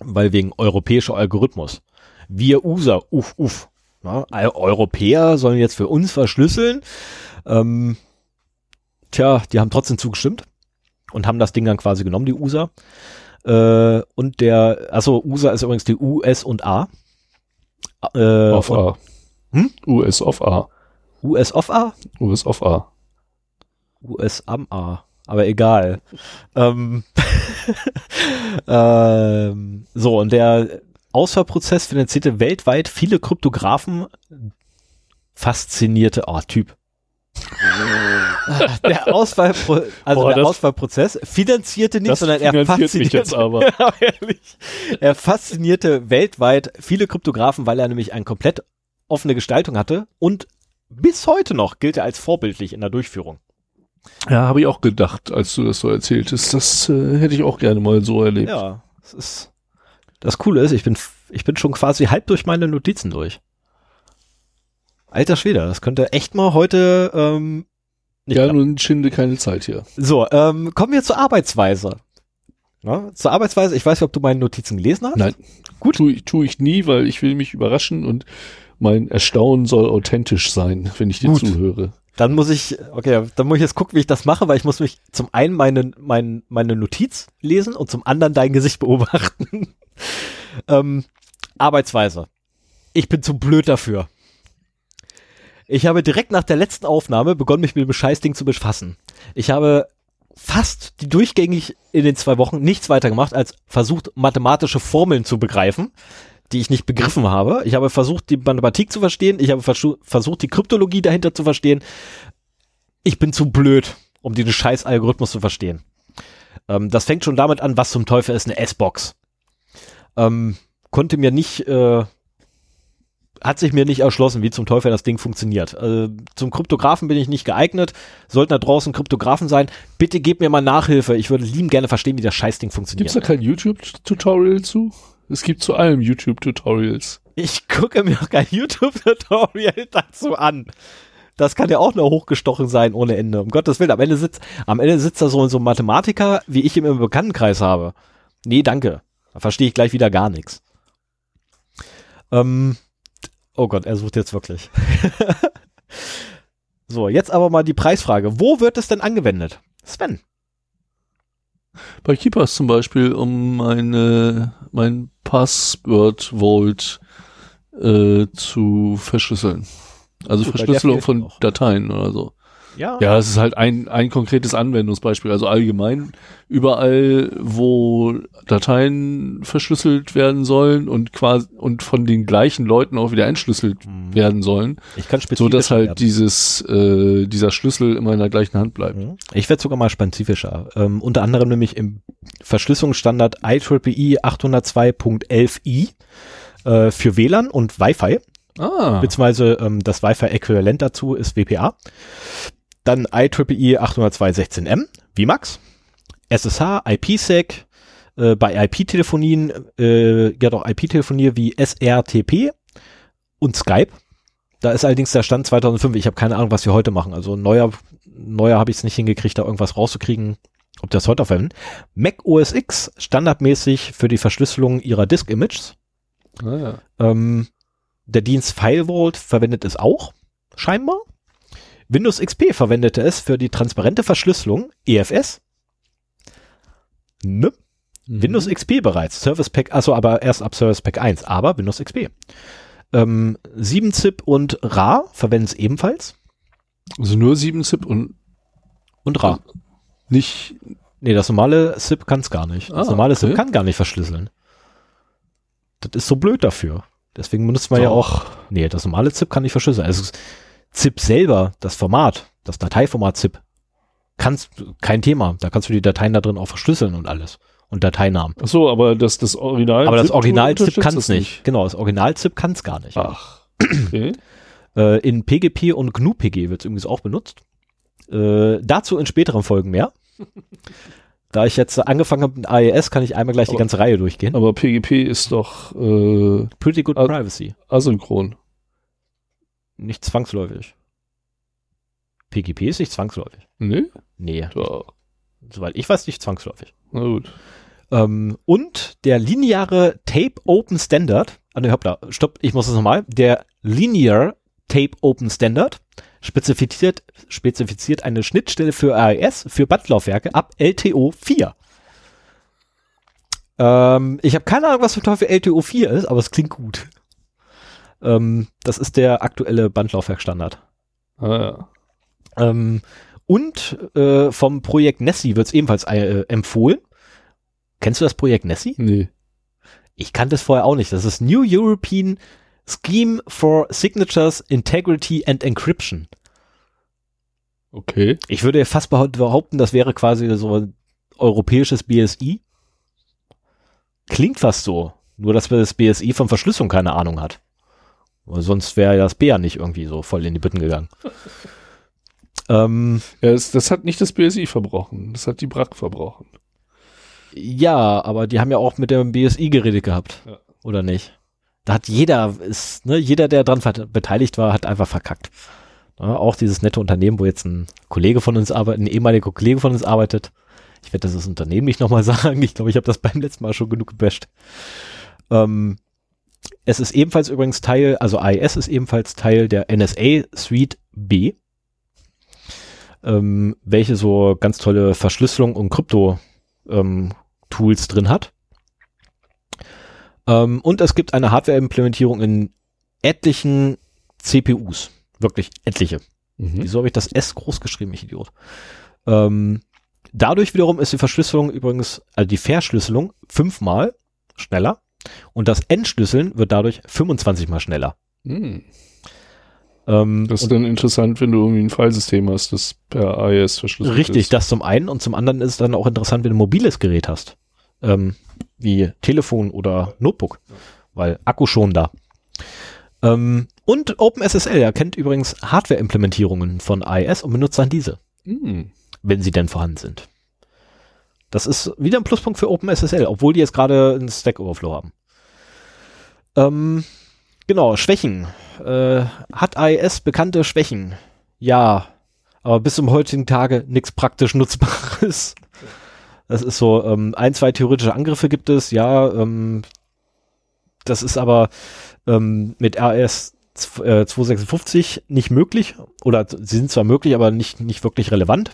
weil wegen europäischer Algorithmus. Wir USA, uff, uff. Na, Eu- Europäer sollen jetzt für uns verschlüsseln. Ähm, tja, die haben trotzdem zugestimmt und haben das Ding dann quasi genommen, die USA. Äh, und der, also USA ist übrigens die US und A. Äh, Auf und A. Hm? US auf A. US of A? US auf A. US am A. Aber egal. ähm, ähm, so, und der Auswahlprozess finanzierte weltweit viele Kryptografen faszinierte, oh, Typ. der Auswahlpro also Boah, der Auswahlprozess finanzierte nicht, sondern er faszinierte, jetzt aber. Ehrlich. Er faszinierte weltweit viele Kryptografen, weil er nämlich eine komplett offene Gestaltung hatte und bis heute noch gilt er als vorbildlich in der Durchführung. Ja, habe ich auch gedacht, als du das so erzähltest. Das äh, hätte ich auch gerne mal so erlebt. Ja, das ist das Coole ist, ich bin ich bin schon quasi halb durch meine Notizen durch. Alter Schwede, das könnte echt mal heute ähm, nicht ja nun schinde keine Zeit hier. So, ähm, kommen wir zur Arbeitsweise. Na, zur Arbeitsweise, ich weiß nicht, ob du meine Notizen gelesen hast. Nein, gut. Tue ich, tu ich nie, weil ich will mich überraschen und Mein Erstaunen soll authentisch sein, wenn ich dir Gut. zuhöre. Dann muss ich, okay, dann muss ich jetzt gucken, wie ich das mache, weil ich muss mich zum einen meine, mein, meine Notiz lesen und zum anderen dein Gesicht beobachten. ähm, Arbeitsweise. Ich bin zu blöd dafür. Ich habe direkt nach der letzten Aufnahme begonnen, mich mit dem Scheißding zu befassen. Ich habe fast die durchgängig in den zwei Wochen nichts weiter gemacht, als versucht, mathematische Formeln zu begreifen, die ich nicht begriffen habe. Ich habe versucht, die Mathematik zu verstehen. Ich habe versu- versucht, die Kryptologie dahinter zu verstehen. Ich bin zu blöd, um diesen scheiß Algorithmus zu verstehen. Ähm, das fängt schon damit an, was zum Teufel ist eine S-Box. Ähm, konnte mir nicht, äh, hat sich mir nicht erschlossen, wie zum Teufel das Ding funktioniert. Äh, zum Kryptografen bin ich nicht geeignet. Sollten da draußen Kryptografen sein, bitte gebt mir mal Nachhilfe. Ich würde lieben gerne verstehen, wie das Scheißding funktioniert. Gibt's da kein YouTube-Tutorial zu? Es gibt zu allem YouTube-Tutorials. Ich gucke mir auch kein YouTube-Tutorial dazu an. Das kann ja auch nur hochgestochen sein ohne Ende. Um Gottes Willen. Am Ende sitzt, am Ende sitzt da so, so ein Mathematiker, wie ich ihn im Bekanntenkreis habe. Nee, danke. Da verstehe ich gleich wieder gar nichts. Ähm, oh Gott, er sucht jetzt wirklich. so, jetzt aber mal die Preisfrage. Wo wird es denn angewendet? Sven. Bei Keepers zum Beispiel, um meine, mein Password Vault äh, zu verschlüsseln. Also Gut, Verschlüsselung von auch. Dateien oder so. Ja. Ja, es ist halt ein, ein konkretes Anwendungsbeispiel. Also allgemein überall, wo Dateien verschlüsselt werden sollen und quasi und von den gleichen Leuten auch wieder entschlüsselt werden sollen, Ich kann so spezifisch dass halt werden. dieses äh, dieser Schlüssel immer in der gleichen Hand bleibt. Mhm. Ich werde sogar mal spezifischer. Ähm, unter anderem nämlich im Verschlüsselungsstandard E IEEE 802.11i äh, für WLAN und Wi-Fi, Ah, beziehungsweise ähm, das Wi-Fi-Äquivalent dazu ist WPA. Dann IEEE 802.16m, VMAX, SSH, IPsec, äh, bei IP-Telefonien, äh, ja doch IP-Telefonie wie SRTP und Skype. Da ist allerdings der Stand 2005. Ich habe keine Ahnung, was wir heute machen. Also neuer, neuer habe ich es nicht hingekriegt, da irgendwas rauszukriegen, ob das heute verwenden. Mac OS X standardmäßig für die Verschlüsselung ihrer Disk Images. ah ja. Ähm, der Dienst FileVault verwendet es auch, scheinbar. Windows XP verwendete es für die transparente Verschlüsselung, EFS. Ne? Mhm. Windows XP bereits, Service Pack, also aber erst ab Service Pack 1, aber Windows XP. Ähm, 7-Zip und RA verwenden es ebenfalls. Also nur 7-Zip und Und RA. nicht. Nee, das normale SIP kann es gar nicht. Das Ah, normale SIP okay. kann gar nicht verschlüsseln. Das ist so blöd dafür. Deswegen benutzt man ja auch. Nee, das normale ZIP kann nicht verschlüsseln. Also ZIP selber, das Format, das Dateiformat ZIP, kannst kein Thema. Da kannst du die Dateien da drin auch verschlüsseln und alles. Und Dateinamen. Ach so, aber das das Original. Aber das ZIP Original ZIP unterstützt kann es nicht. Genau, das Original ZIP kann es gar nicht. Ach. Okay. Äh, in PGP und GNU-PG wird es übrigens auch benutzt. Äh, dazu in späteren Folgen mehr. Da ich jetzt angefangen habe mit AES, kann ich einmal gleich die Aber- ganze Reihe durchgehen. Aber PGP ist doch äh, Pretty good privacy. asynchron. Nicht zwangsläufig. PGP ist nicht zwangsläufig. Nee? Nee, Doch. soweit ich weiß, nicht zwangsläufig. Na gut. Ähm, und der lineare Tape Open Standard, ah ne, hoppla, stopp, ich muss das nochmal, der Linear Tape Open Standard spezifiziert, spezifiziert eine Schnittstelle für AES für Bandlaufwerke ab LTO 4. Ähm, ich habe keine Ahnung, was für Teufel LTO 4 ist, aber es klingt gut. Ähm, das ist der aktuelle Bandlaufwerkstandard. Ah, ja. Ähm, und äh, vom Projekt Nessie wird es ebenfalls äh, empfohlen. Kennst du das Projekt Nessie? Nee. Ich kannte es vorher auch nicht. Das ist New European Scheme for Signatures, Integrity and Encryption. Okay. Ich würde fast behau- behaupten, das wäre quasi so ein europäisches BSI. Klingt fast so. Nur, dass das BSI von Verschlüsselung keine Ahnung hat. Weil sonst wäre das B ja nicht irgendwie so voll in die Bütten gegangen. ähm, Ja, das, das hat nicht das BSI verbrochen. Das hat die BRAC verbrochen. Ja, aber die haben ja auch mit dem BSI geredet gehabt. Ja. Oder nicht? Da hat jeder, ist, ne, jeder, der dran beteiligt war, hat einfach verkackt. Ja, auch dieses nette Unternehmen, wo jetzt ein Kollege von uns arbeitet, ein ehemaliger Kollege von uns arbeitet. Ich werde das Unternehmen nicht nochmal sagen. Ich glaube, ich habe das beim letzten Mal schon genug gebasht. Ähm, es ist ebenfalls übrigens Teil, also AES ist ebenfalls Teil der NSA Suite B, ähm, welche so ganz tolle Verschlüsselung und Krypto ähm, drin hat. Ähm, und es gibt eine Hardware-Implementierung in etlichen CPUs. Wirklich etliche. Mhm. Wieso habe ich das S groß geschrieben, ich Idiot? Ähm, dadurch wiederum ist die Verschlüsselung übrigens, also die Verschlüsselung fünfmal schneller und das Entschlüsseln wird dadurch 25 mal schneller. Hm. Ähm, Das ist dann interessant, wenn du irgendwie ein Filesystem hast, das per AES verschlüsselt richtig, ist. das zum einen und zum anderen ist es dann auch interessant, wenn du ein mobiles Gerät hast, ähm, wie Telefon oder Notebook, weil Akku schon da. Ähm, und OpenSSL erkennt übrigens Hardware-Implementierungen von AES und benutzt dann diese. Hm. wenn sie denn vorhanden sind. Das ist wieder ein Pluspunkt für OpenSSL, obwohl die jetzt gerade einen Stack Overflow haben. Ähm, genau, Schwächen. Äh, hat AES bekannte Schwächen? Ja, aber bis zum heutigen Tage nichts praktisch Nutzbares. Das ist so, ähm, ein, zwei theoretische Angriffe gibt es, ja, ähm, das ist aber ähm, mit AES zw- äh, 256 nicht möglich oder sie sind zwar möglich, aber nicht, nicht wirklich relevant,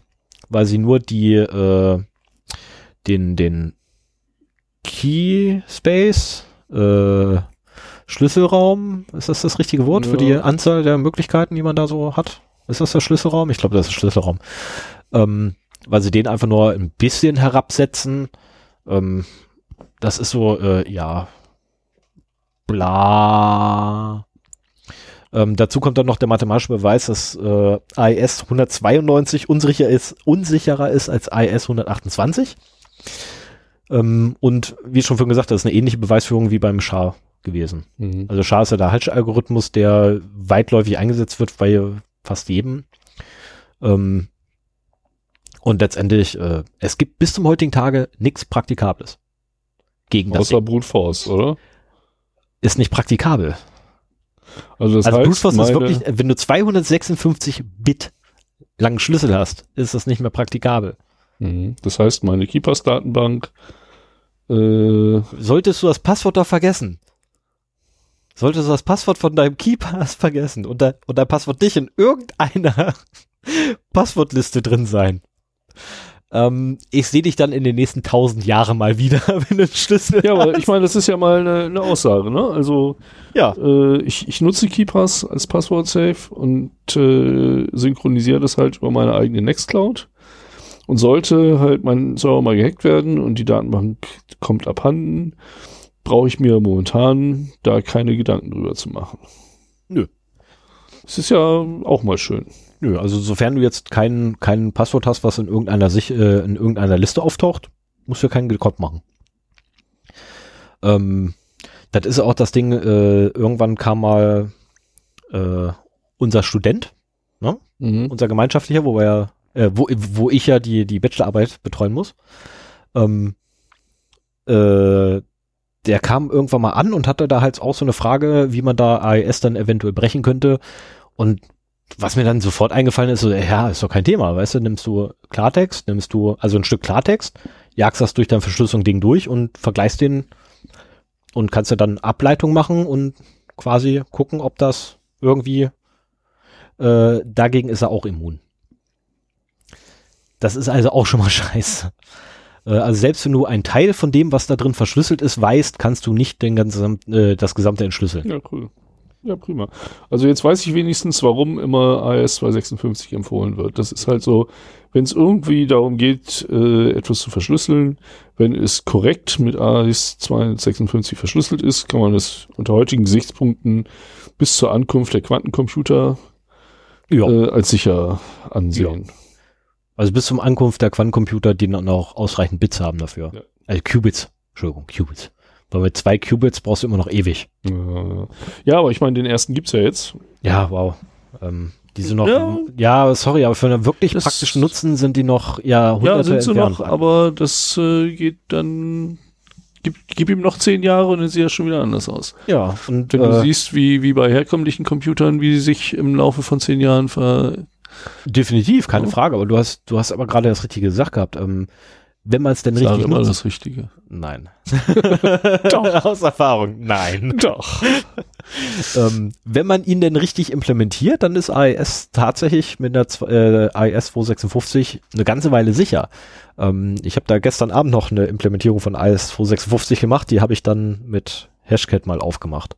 weil sie nur die äh, den, den Key Space äh, Schlüsselraum, ist das das richtige Wort für Ja. die Anzahl der Möglichkeiten, die man da so hat? Ist das der Schlüsselraum? Ich glaube, das ist der Schlüsselraum. Ähm, weil sie den einfach nur ein bisschen herabsetzen. Ähm, das ist so, äh, ja, bla. Ähm, dazu kommt dann noch der mathematische Beweis, dass äh, AES 192 unsicher ist, unsicherer ist als AES 128. Ähm, und wie schon vorhin gesagt, das ist eine ähnliche Beweisführung wie beim SHA gewesen. Mhm. Also SHA ist ja der Hatch-Algorithmus, der weitläufig eingesetzt wird bei fast jedem. Ähm, und letztendlich, äh, es gibt bis zum heutigen Tage nichts Praktikables. Gegen das Außer Brute Force, oder? ist nicht praktikabel. Also das also heißt, Brute Force ist wirklich, wenn du 256 Bit langen Schlüssel hast, ist das nicht mehr praktikabel. Mhm. Das heißt, meine Keepers-Datenbank äh, Solltest du das Passwort doch vergessen. Solltest du das Passwort von deinem KeyPass vergessen und, de und dein Passwort nicht in irgendeiner Passwortliste drin sein. Ähm, ich sehe dich dann in den nächsten tausend Jahren mal wieder, wenn du einen Schlüssel Ja, aber hast. ich meine, das ist ja mal eine, eine Aussage, ne? Also Ja, äh, ich, ich nutze KeyPass als Passwort-Safe und äh, synchronisiere das halt über meine eigene Nextcloud. Und sollte halt mein Server mal gehackt werden und die Datenbank kommt abhanden, brauche ich mir momentan da keine Gedanken drüber zu machen. Nö. Es ist ja auch mal schön. Nö, also sofern du jetzt kein, kein Passwort hast, was in irgendeiner, sich, äh, in irgendeiner Liste auftaucht, musst du keinen Gekott machen. Ähm, das ist auch das Ding, äh, irgendwann kam mal äh, unser Student, Mhm. unser gemeinschaftlicher, wo wir ja, äh, wo, wo ich ja die, die Bachelorarbeit betreuen muss. Ähm, äh, der kam irgendwann mal an und hatte da halt auch so eine Frage, wie man da AES dann eventuell brechen könnte. Und was mir dann sofort eingefallen ist, so, ja, ist doch kein Thema, weißt du, nimmst du Klartext, nimmst du, also ein Stück Klartext, jagst das durch dein Verschlüsselung-Ding durch und vergleichst den und kannst ja dann Ableitung machen und quasi gucken, ob das irgendwie äh, dagegen ist er auch immun. Das ist also auch schon mal scheiße. Äh, also selbst wenn du einen Teil von dem, was da drin verschlüsselt ist, weißt, kannst du nicht den ganzen, äh, das gesamte entschlüsseln. Ja, cool. Ja, prima. Also jetzt weiß ich wenigstens, warum immer AES 256 empfohlen wird. Das ist halt so, wenn es irgendwie darum geht, äh, etwas zu verschlüsseln, wenn es korrekt mit AES 256 verschlüsselt ist, kann man es unter heutigen Gesichtspunkten bis zur Ankunft der Quantencomputer Ja. äh, als sicher ansehen. Also bis zum Ankunft der Quantencomputer, die dann auch ausreichend Bits haben dafür. Ja. Also Qubits. Entschuldigung, Qubits. Weil mit zwei Qubits brauchst du immer noch ewig. Äh, ja, aber ich meine, den ersten gibt's ja jetzt. Ja, wow. Ähm, die sind noch, Ja. ja, sorry, aber für einen wirklich Das- praktischen Nutzen sind die noch ja Ja, sind sie entfernt. noch, aber das äh, geht dann, gib, gib ihm noch zehn Jahre und dann sieht er schon wieder anders aus. ja, und Wenn du äh, siehst, wie, wie bei herkömmlichen Computern, wie sie sich im Laufe von zehn Jahren ver... definitiv, keine Ja. Frage, aber du hast, du hast aber gerade das richtige gesagt gehabt. Ähm, wenn man es denn richtig immer nutzt. das Richtige. Nein. Doch. Aus Erfahrung. Nein. Doch. ähm, wenn man ihn denn richtig implementiert, dann ist AES tatsächlich mit der äh, AES 256 eine ganze Weile sicher. Ähm, ich habe da gestern Abend noch eine Implementierung von AES 256 gemacht, die habe ich dann mit Hashcat mal aufgemacht.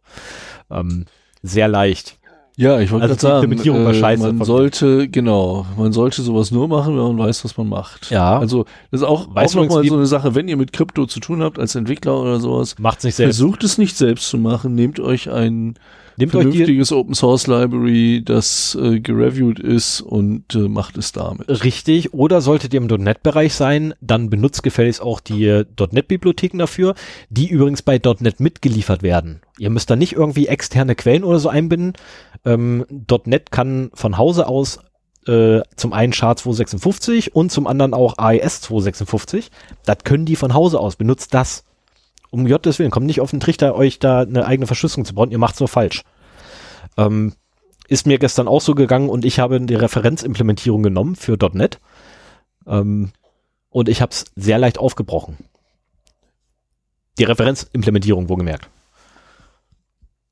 Ähm, sehr leicht. Ja, ich wollte Also sagen, Implementierung war äh, scheiße man sollte, genau, man sollte sowas nur machen, wenn man weiß, was man macht. Ja. Also, das ist auch, Weißt auch nochmal so eine Sache, wenn ihr mit Krypto zu tun habt, als Entwickler oder sowas, Macht's nicht selbst. versucht es nicht selbst zu machen, nehmt euch ein Nehmt vernünftiges Open Source Library, das äh, gereviewt ist und äh, macht es damit. Richtig, oder solltet ihr im .NET-Bereich sein, dann benutzt gefälligst auch die äh, .NET-Bibliotheken dafür, die übrigens bei .NET mitgeliefert werden. Ihr müsst da nicht irgendwie externe Quellen oder so einbinden. Ähm, .NET kann von Hause aus äh, zum einen SHA 256 und zum anderen auch AES 256. Das können die von Hause aus. Benutzt das. Um Gottes Willen, kommt nicht auf den Trichter, euch da eine eigene Verschlüsselung zu bauen. Ihr macht's nur falsch. Ähm, ist mir gestern auch so gegangen und ich habe die Referenzimplementierung genommen für .NET ähm, und ich habe es sehr leicht aufgebrochen. Die Referenzimplementierung, wo gemerkt.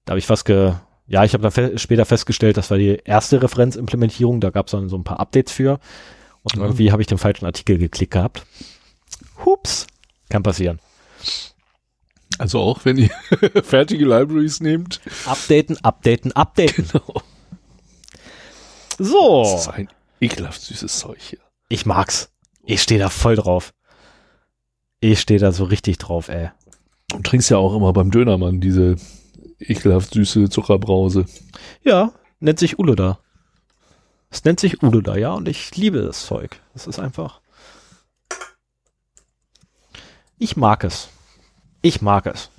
Da habe ich fast ge... Ja, ich habe da fe später festgestellt, das war die erste Referenzimplementierung, da gab es dann so ein paar Updates für und Ja. irgendwie habe ich den falschen Artikel geklickt gehabt. Hups, kann passieren. Also auch, wenn ihr fertige Libraries nehmt. Updaten, updaten, updaten. Genau. So. Das ist ein ekelhaft süßes Zeug hier. Ich mag's. Ich stehe da voll drauf. Ich stehe da so richtig drauf, ey. Du trinkst ja auch immer beim Dönermann diese ekelhaft süße Zuckerbrause. Ja, nennt sich Uluda. Es nennt sich Uluda, ja, und ich liebe das Zeug. Das ist einfach. Ich mag es. Ich mag es.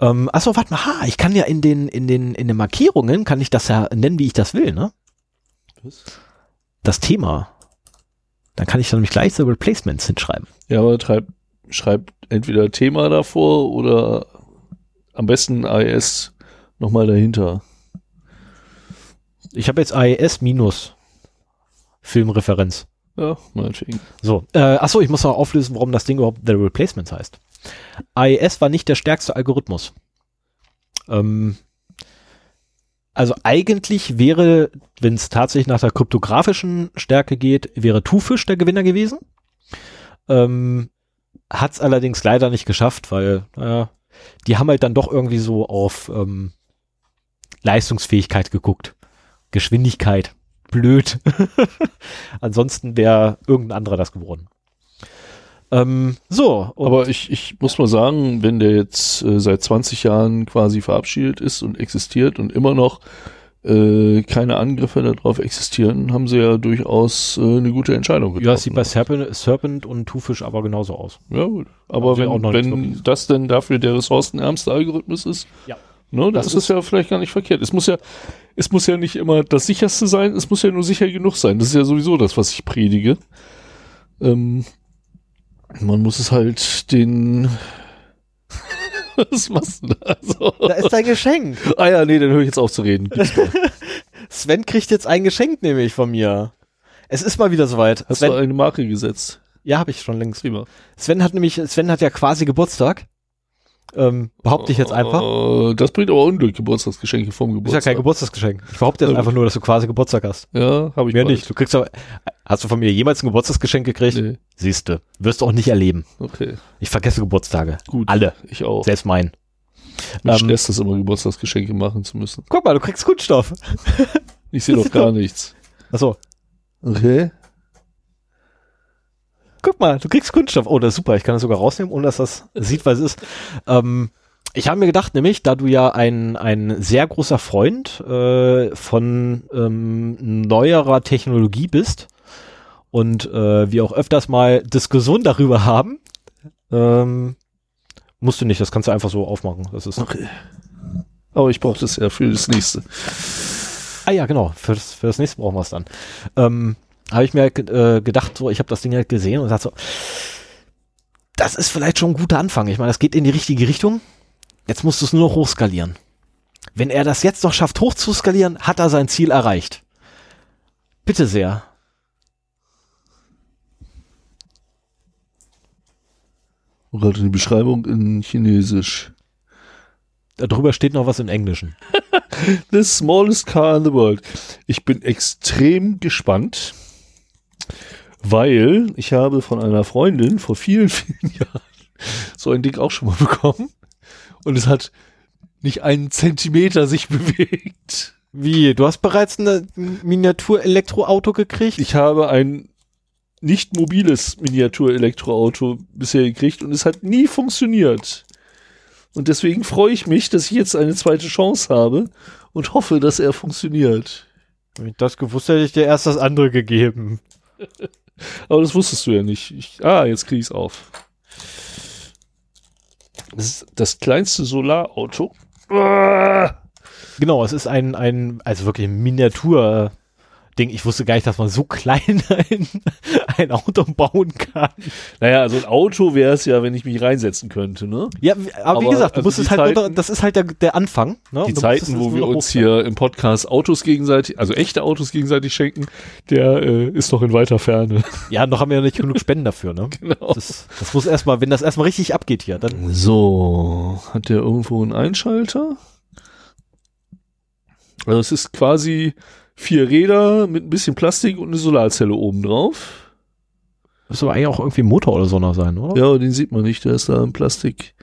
Ähm, achso, warte mal, ha, ich kann ja in den, in den, in den Markierungen, kann ich das ja nennen, wie ich das will, ne? Das Thema. Dann kann ich dann nämlich gleich so Replacements hinschreiben. Ja, aber treib, schreib entweder Thema davor oder am besten AES nochmal dahinter. Ich habe jetzt AES minus Filmreferenz. Ja, meinetwegen. So, äh, achso, ich muss noch auflösen, warum das Ding überhaupt The Replacements heißt. AES war nicht der stärkste Algorithmus. Ähm, also eigentlich wäre, wenn es tatsächlich nach der kryptografischen Stärke geht, wäre Tufish der Gewinner gewesen. Ähm, Hat es allerdings leider nicht geschafft, weil, naja, die haben halt dann doch irgendwie so auf ähm, Leistungsfähigkeit geguckt. Geschwindigkeit. Blöd. Ansonsten wäre irgendein anderer das geworden. Ähm, so, Aber ich, ich muss mal sagen, wenn der jetzt äh, seit 20 Jahren quasi verabschiedet ist und existiert und immer noch äh, keine Angriffe darauf existieren, haben sie ja durchaus äh, eine gute Entscheidung getroffen. ja, es sieht bei Serpent, Serpent und Tufish aber genauso aus. Ja, gut. Aber wenn, wenn das denn dafür der ressourcenärmste Algorithmus ist, Ja. ne, dann Das ist es ja vielleicht gar nicht verkehrt. Es muss ja, es muss ja nicht immer das sicherste sein, es muss ja nur sicher genug sein. Das ist ja sowieso das, was ich predige. Ähm, man muss es halt den. was machst du da? So. Da ist dein Geschenk. Ah ja, nee, dann höre ich jetzt auf zu reden. Sven kriegt jetzt ein Geschenk nämlich von mir. Es ist mal wieder soweit. Hast Sven, du eine Marke gesetzt? ja, habe ich schon längst. Prima. Sven hat nämlich, Sven hat ja quasi Geburtstag. Ähm, behaupte ich jetzt einfach. Äh, das bringt aber Unglück, Geburtstagsgeschenke vom Ist ja Geburtstag. kein Geburtstagsgeschenk. Ich behaupte jetzt einfach nur, dass du quasi Geburtstag hast. Ja, habe ich Mehr bald. nicht. Du kriegst aber, hast du von mir jemals ein Geburtstagsgeschenk gekriegt? Nee, Siehste. Wirst du auch nicht erleben. okay. Ich vergesse Geburtstage. Gut. Alle. Ich auch. Selbst mein. Mich Ähm, stresst das immer, Geburtstagsgeschenke machen zu müssen. Guck mal, du kriegst Kunststoff. Ich sehe doch gar nichts. Achso. Okay. Guck mal, du kriegst Kunststoff. Oh, das ist super. Ich kann das sogar rausnehmen, ohne dass das sieht, was es ist. Ähm, ich habe mir gedacht, nämlich, da du ja ein, ein sehr großer Freund äh, von ähm, neuerer Technologie bist und äh, wir auch öfters mal Diskussionen darüber haben, ähm, musst du nicht, das kannst du einfach so aufmachen. Das ist, Okay. Aber ich brauche das ja für das nächste. ah ja, genau, für das, für das nächste brauchen wir es dann. Ähm, habe ich mir äh, gedacht, so, ich habe das Ding halt gesehen und dachte so, das ist vielleicht schon ein guter Anfang. Ich meine, das geht in die richtige Richtung. Jetzt musst du es nur noch hochskalieren. Wenn er das jetzt noch schafft, hochzuskalieren, hat er sein Ziel erreicht. Bitte sehr. Gerade die Beschreibung in Chinesisch. Darüber steht noch was im Englischen. The smallest car in the world. Ich bin extrem gespannt, weil ich habe von einer Freundin vor vielen, vielen Jahren so ein Ding auch schon mal bekommen. Und es hat nicht einen Zentimeter sich bewegt. Wie? Du hast bereits ein Miniatur-Elektroauto gekriegt? Ich habe ein nicht mobiles Miniatur-Elektroauto bisher gekriegt und es hat nie funktioniert. Und deswegen freue ich mich, dass ich jetzt eine zweite Chance habe und hoffe, dass er funktioniert. Wenn ich das gewusst hätte, ich dir erst das andere gegeben. Aber das wusstest du ja nicht. Ich, ah, jetzt krieg ich's auf. Das ist das kleinste Solarauto. Genau, es ist ein, ein also wirklich Miniatur- Ding. Ich wusste gar nicht, dass man so klein ein, ein Auto bauen kann. Naja, also ein Auto wäre es ja, wenn ich mich reinsetzen könnte, ne? Ja, aber, wie Aber, gesagt, du also musst es halt, Zeiten- unter, das ist halt der, der Anfang. Ne? Die Zeiten, wo wir uns hier im Podcast Autos gegenseitig, also echte Autos gegenseitig schenken, der äh, ist noch in weiter Ferne. Ja, noch haben wir ja nicht genug Spenden dafür, ne? genau. Das, das muss erstmal, wenn das erstmal richtig abgeht hier, dann. So, hat der irgendwo einen Einschalter? Also es ist quasi vier Räder mit ein bisschen Plastik und eine Solarzelle oben drauf. Müsste aber eigentlich auch irgendwie ein Motor oder so noch sein, oder? Ja, den sieht man nicht, der ist da im Plastik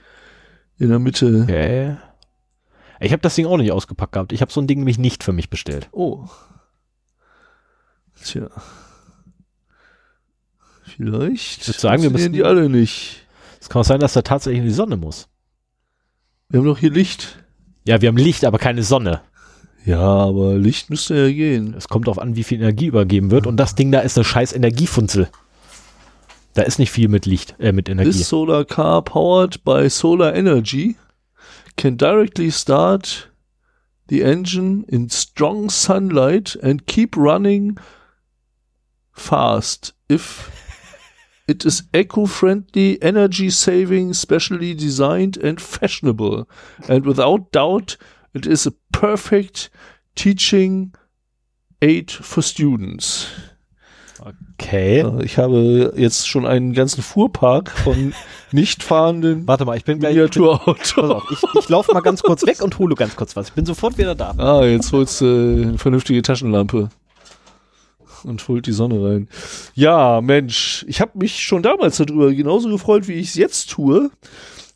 in der Mitte. Okay. Ich habe das Ding auch nicht ausgepackt gehabt. Ich habe so ein Ding nämlich nicht für mich bestellt. Oh. Tja. Vielleicht. Ich würd sagen, wir müssen- die alle nicht. Es kann auch sein, dass da tatsächlich in die Sonne muss. Wir haben doch hier Licht. Ja, wir haben Licht, aber keine Sonne. Ja, aber Licht müsste ja gehen. Es kommt darauf an, wie viel Energie übergeben wird. Und das Ding da ist eine scheiß Energiefunzel. Da ist nicht viel mit Licht, äh, mit Energie. This solar car powered by solar energy can directly start the engine in strong sunlight and keep running fast if it is eco-friendly, energy saving, specially designed and fashionable. And without doubt, it is a perfect teaching aid for students. okay. Äh, Ich habe jetzt schon einen ganzen Fuhrpark von nicht fahrenden Warte mal, ich bin gleich. Auf, ich, ich laufe mal ganz kurz weg und hole ganz kurz was. Ich bin sofort wieder da. Ah, jetzt holst du äh, eine vernünftige Taschenlampe und holt die Sonne rein. Ja, Mensch, ich habe mich schon damals darüber genauso gefreut, wie ich es jetzt tue,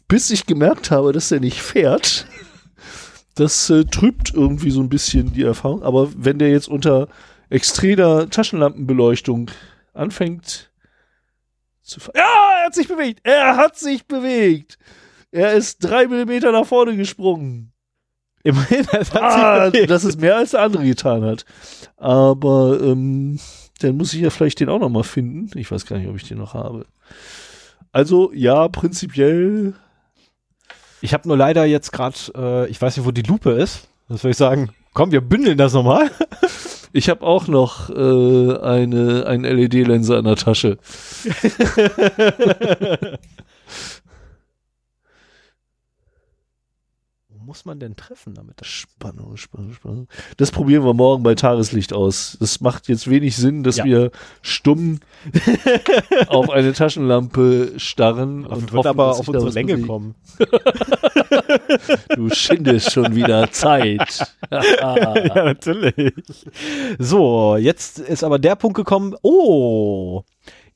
bis ich gemerkt habe, dass der nicht fährt. Das äh, trübt irgendwie so ein bisschen die Erfahrung. Aber wenn der jetzt unter extremer Taschenlampenbeleuchtung anfängt zu fahren. Ja, er hat sich bewegt. Er hat sich bewegt. Er ist drei Millimeter nach vorne gesprungen. Immerhin, das hat Ah, das ist mehr als der andere getan hat. Aber ähm, dann muss ich ja vielleicht den auch noch mal finden. Ich weiß gar nicht, ob ich den noch habe. Also ja, prinzipiell. Ich habe nur leider jetzt gerade, äh, ich weiß nicht, wo die Lupe ist. Das würde ich sagen, komm, wir bündeln das nochmal. Ich habe auch noch äh, eine ein LED-Linse an der Tasche. muss man denn treffen damit? Spannung, Spannung, Spannung. Das probieren wir morgen bei Tageslicht aus. Das macht jetzt wenig Sinn, dass Ja. wir stumm auf eine Taschenlampe starren Und und hoffen, aber auf unsere Länge bewegt. kommen. Du schindest schon wieder Zeit. ja, natürlich. So, jetzt ist aber der Punkt gekommen. Oh,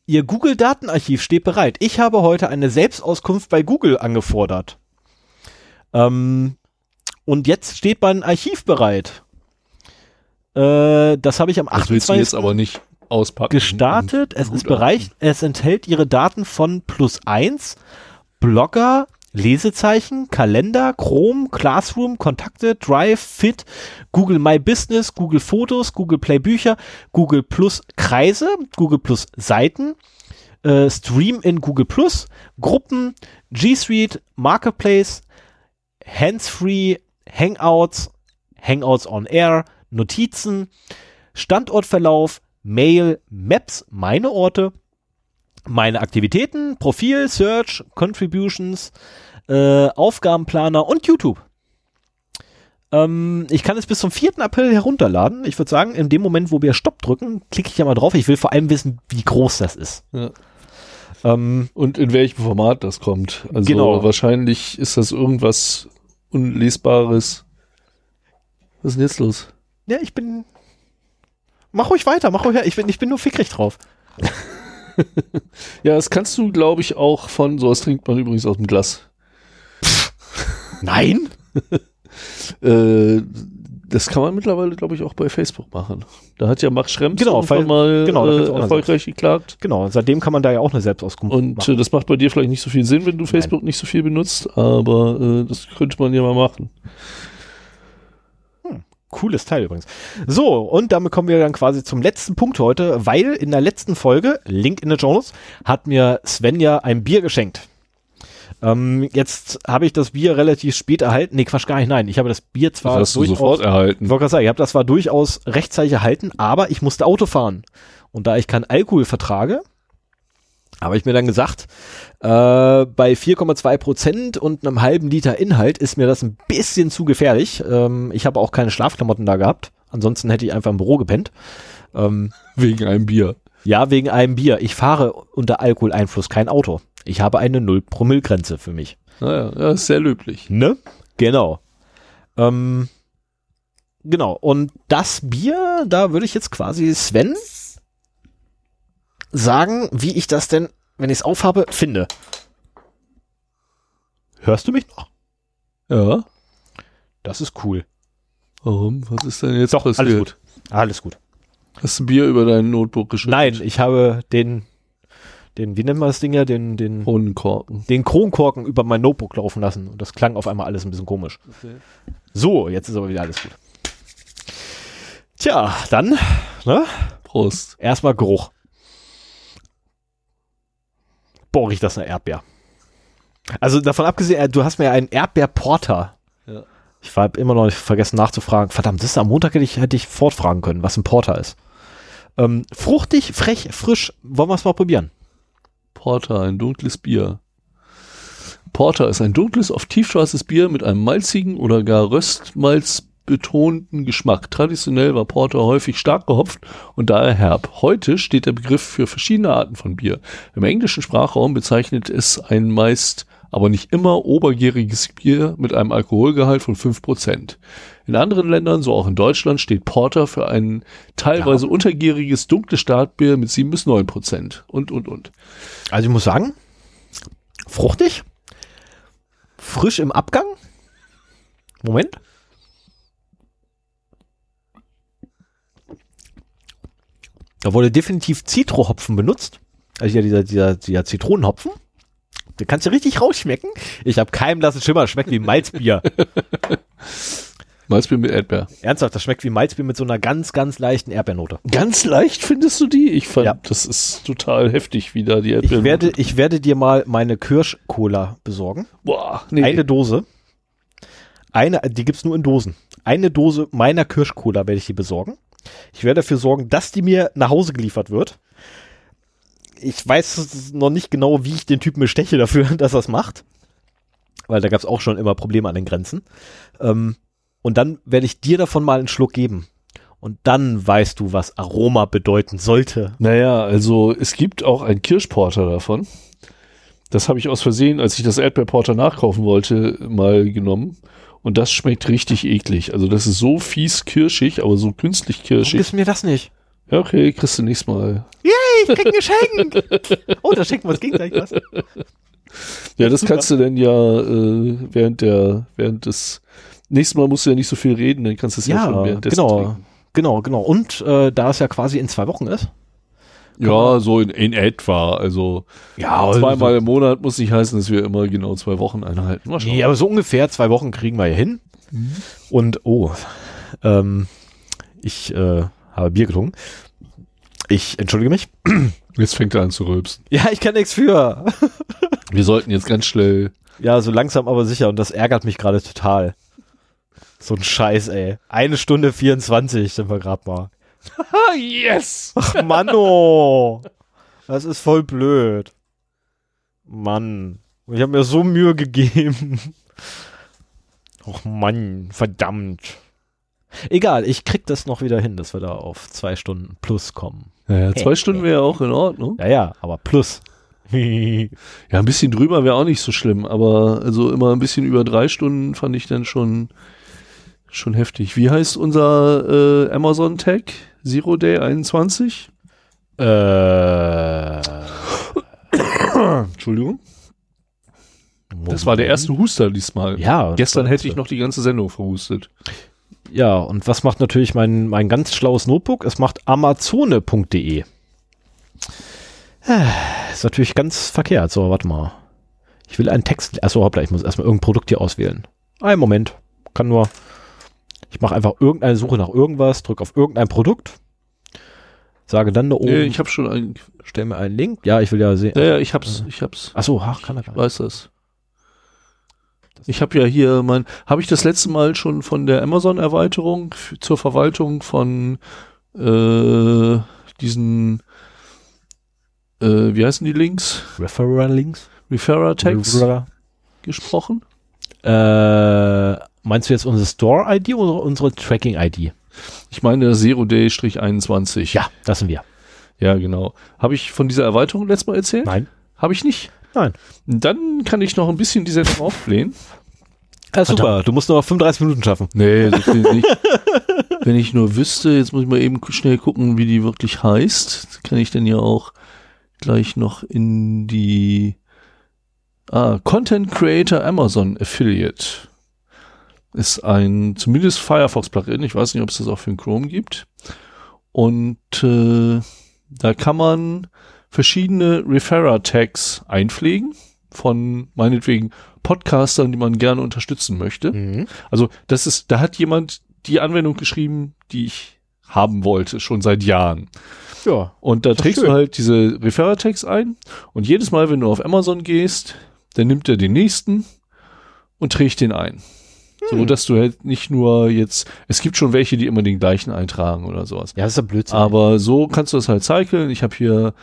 Ihr Google-Datenarchiv steht bereit. Ich habe heute eine Selbstauskunft bei Google angefordert. Ähm, und jetzt steht mein Archiv bereit. Äh, das habe ich am Das willst du 28. jetzt aber nicht auspacken. gestartet. Es ist bereit. Es enthält Ihre Daten von Plus 1, Blogger, Lesezeichen, Kalender, Chrome, Classroom, Kontakte, Drive, Fit, Google My Business, Google Fotos, Google Play Bücher, Google Plus Kreise, Google Plus Seiten, äh, Stream in Google Plus, Gruppen, G Suite, Marketplace, Handsfree, Hangouts, Hangouts on Air, Notizen, Standortverlauf, Mail, Maps, meine Orte, meine Aktivitäten, Profil, Search, Contributions, äh, Aufgabenplaner und YouTube. Ähm, ich kann es bis zum 4. April herunterladen. Ich würde sagen, in dem Moment, wo wir Stopp drücken, klicke ich ja mal drauf. Ich will vor allem wissen, wie groß das ist. Ja. Ähm, Und in welchem Format das kommt. Also Genau. wahrscheinlich ist das irgendwas Unlesbares. Was ist denn jetzt los? ja, ich bin. Mach ruhig weiter, mach ruhig weiter. Ich bin, ich bin nur fickrig drauf. Ja, das kannst du, glaube ich, auch von, sowas trinkt man übrigens aus dem Glas. Nein? Äh, das kann man mittlerweile, glaube ich, auch bei Facebook machen. Da hat ja Max Schrems Genau, weil- mal genau, äh, erfolgreich geklagt. Genau, seitdem kann man da ja auch eine Selbstauskunft Und machen. äh, das macht bei dir vielleicht nicht so viel Sinn, wenn du Facebook nicht so viel benutzt, aber äh, das könnte man ja mal machen. Cooles Teil übrigens. So, und damit kommen wir dann quasi zum letzten Punkt heute, weil in der letzten Folge, Link in the Journals, hat mir Svenja ein Bier geschenkt. Ähm, jetzt habe ich das Bier relativ spät erhalten. Nee, Quatsch, gar nicht. Nein, ich habe das Bier Das zwar hast du sofort Ich erhalten. wollte gerade sagen, ich habe das zwar durchaus rechtzeitig erhalten, aber ich musste Auto fahren. Und da ich keinen Alkohol vertrage, habe ich mir dann gesagt, äh, bei 4,2 Prozent und einem halben Liter Inhalt ist mir das ein bisschen zu gefährlich. Ähm, ich habe auch keine Schlafklamotten da gehabt. Ansonsten hätte ich einfach im Büro gepennt. Ähm, Wegen einem Bier. ja, wegen einem Bier. Ich fahre unter Alkoholeinfluss kein Auto. Ich habe eine Null-Promille-Grenze für mich. Naja, ja, ist sehr löblich. Ne? Genau. Ähm, genau. Und das Bier, da würde ich jetzt quasi Sven sagen, wie ich das denn, wenn ich es aufhabe, finde. Hörst du mich noch? Ja. Das ist cool. Warum? Was ist denn jetzt Doch, alles passiert? gut. Alles gut. Hast du Bier über dein Notebook geschüttet? Nein, ich habe den, den, wie nennt man das Ding ja, den, den, Kronenkorken. den Kronkorken über mein Notebook laufen lassen. Und das klang auf einmal alles ein bisschen komisch. So, jetzt ist aber wieder alles gut. Tja, dann, ne? Prost. Erstmal Geruch. Boah, riecht das nach Erdbeer. Also davon abgesehen, äh, du hast mir ja einen Erdbeerporter. Ja. Ich habe immer noch nicht vergessen nachzufragen. Verdammt, das ist am Montag hätte ich, hätte ich fortfragen können, was ein Porter ist. Ähm, fruchtig, frech, frisch. Wollen wir es mal probieren? Porter, ein dunkles Bier. Porter ist ein dunkles, oft tiefschwarzes Bier mit einem malzigen oder gar Röstmalz betonten Geschmack. Traditionell war Porter häufig stark gehopft und daher herb. Heute steht der Begriff für verschiedene Arten von Bier. Im englischen Sprachraum bezeichnet es ein meist, aber nicht immer obergäriges Bier mit einem Alkoholgehalt von 5%. In anderen Ländern, so auch in Deutschland, steht Porter für ein teilweise untergäriges dunkles Startbier mit 7 bis 9% und, und, und. Also ich muss sagen, fruchtig, frisch im Abgang. Moment. Da wurde definitiv Zitrohopfen benutzt. Also ja, dieser, dieser, dieser Zitronenhopfen. Den kannst du richtig rausschmecken. Ich habe keinem lassen Schimmer. Schmeckt wie Malzbier. Malzbier mit Erdbeer. Ernsthaft, das schmeckt wie Malzbier mit so einer ganz, ganz leichten Erdbeernote. Ganz leicht findest du die? Ich fand, Ja. das ist total heftig, wie da die Ich Erdbeeren. werde, ich werde dir mal meine Kirsch-Cola besorgen. Boah, nee. Eine Dose. Eine, die gibt's nur in Dosen. Eine Dose meiner Kirschcola werde ich dir besorgen. Ich werde dafür sorgen, dass die mir nach Hause geliefert wird. Ich weiß noch nicht genau, wie ich den Typen besteche dafür, dass er es macht. Weil da gab's auch schon immer Probleme an den Grenzen. Ähm, und dann werde ich dir davon mal einen Schluck geben. Und dann weißt du, was Aroma bedeuten sollte. Naja, also es gibt auch ein Kirschporter davon. Das habe ich aus Versehen, als ich das Erdbeerporter nachkaufen wollte, mal genommen. Und das schmeckt richtig eklig. Also das ist so fies kirschig, aber so künstlich kirschig. gibst mir das nicht? Ja, okay, kriegst du nächstes Mal. Ich krieg ein Geschenk. oh, da schenken wir uns gegenseitig was. Ja, das kannst du denn ja äh, während der, während des nächstes Mal musst du ja nicht so viel reden, dann kannst du es ja, Ja, schon währenddessen genau. trinken. Genau, genau. Und äh, da es ja quasi in zwei Wochen ist. Ja, so in, in etwa. Also Ja, zweimal im Monat muss nicht heißen, dass wir immer genau zwei Wochen einhalten. Mal schauen. Nee, aber so ungefähr zwei Wochen kriegen wir hier hin. Und oh, ähm, ich äh, habe Bier getrunken. Ich entschuldige mich. Jetzt fängt er an zu rülpsen. Ja, ich kann nichts für. Wir sollten jetzt ganz schnell. Ja, so langsam aber sicher. Und das ärgert mich gerade total. So ein Scheiß, ey. Eine Stunde 24 sind wir gerade mal. Yes! Ach, Manno. Das ist voll blöd. Mann. Ich habe mir so Mühe gegeben. Och Mann, verdammt. Egal, ich krieg das noch wieder hin, dass wir da auf zwei Stunden plus kommen. Naja, zwei Stunden wäre auch in Ordnung. Ja, ja, aber plus. Ja, ein bisschen drüber wäre auch nicht so schlimm, aber also immer ein bisschen über drei Stunden fand ich dann schon, schon heftig. Wie heißt unser äh, Amazon-Tag? Zero Day 21? äh, Entschuldigung. Das war der erste Huster diesmal. Ja. Gestern hätte ich noch die ganze Sendung verhustet. Ja, und was macht natürlich mein, mein ganz schlaues Notebook? Es macht amazone.de. Äh, Ist natürlich ganz verkehrt. So, warte mal. Ich will einen Text. Achso, hoppla, ich muss erstmal irgendein Produkt hier auswählen. Ein Moment. Kann nur. Ich mache einfach irgendeine Suche nach irgendwas, drücke auf irgendein Produkt, sage dann da oben, Nee, ich habe schon einen. stell mir einen Link. Ja, ich will ja sehen. Ja, ja, ich hab's, ich hab's. Achso, ach, kann er gar nicht. Weiß das. Ich habe ja hier mein, habe ich das letzte Mal schon von der Amazon-Erweiterung zur Verwaltung von äh, diesen, äh, wie heißen die Links? Referral Links? Referrer Tags Referral. gesprochen? Äh, meinst du jetzt unsere Store-ID oder unsere Tracking-ID? Ich meine Zero Day-21. Ja, das sind wir. Ja, genau. Habe ich von dieser Erweiterung letztes Mal erzählt? Nein. Habe ich nicht. Nein. Dann kann ich noch ein bisschen die Sendung aufblähen. Ja, super. Du musst nur 35 Minuten schaffen. Nee, so viel nicht. Wenn ich nur wüsste, jetzt muss ich mal eben schnell gucken, wie die wirklich heißt. Das kann ich dann ja auch gleich noch in die ah, Content Creator Amazon Affiliate. Ist ein zumindest Firefox Plugin. Ich weiß nicht, ob es das auch für den Chrome gibt. Und äh, da kann man verschiedene Referrer Tags einpflegen von meinetwegen Podcastern, die man gerne unterstützen möchte. Mhm. Also das ist, da hat jemand die Anwendung geschrieben, die ich haben wollte, schon seit Jahren. Ja. Und da trägst schön. du halt diese Referrer-Tags ein und jedes Mal, wenn du auf Amazon gehst, dann nimmt er den nächsten und trägt den ein. Hm. So, dass du halt nicht nur jetzt, es gibt schon welche, die immer den gleichen eintragen oder sowas. Ja, das ist ja Blödsinn. Aber so kannst du das halt cyclen. Ich habe hier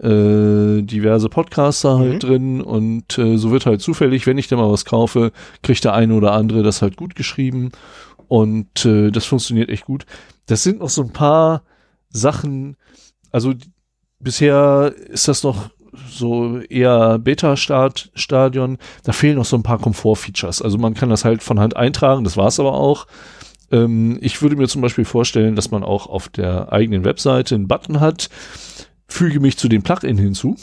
äh, diverse Podcaster halt Mhm. drin und äh, so wird halt zufällig, wenn ich da mal was kaufe, kriegt der eine oder andere das halt gut geschrieben und äh, das funktioniert echt gut. Das sind noch so ein paar Sachen, also bisher ist das noch so eher Beta-Stadion, da fehlen noch so ein paar Komfort-Features. Also man kann das halt von Hand eintragen, das war's aber auch. Ähm, ich würde mir zum Beispiel vorstellen, dass man auch auf der eigenen Webseite einen Button hat, füge mich zu dem Plugin hinzu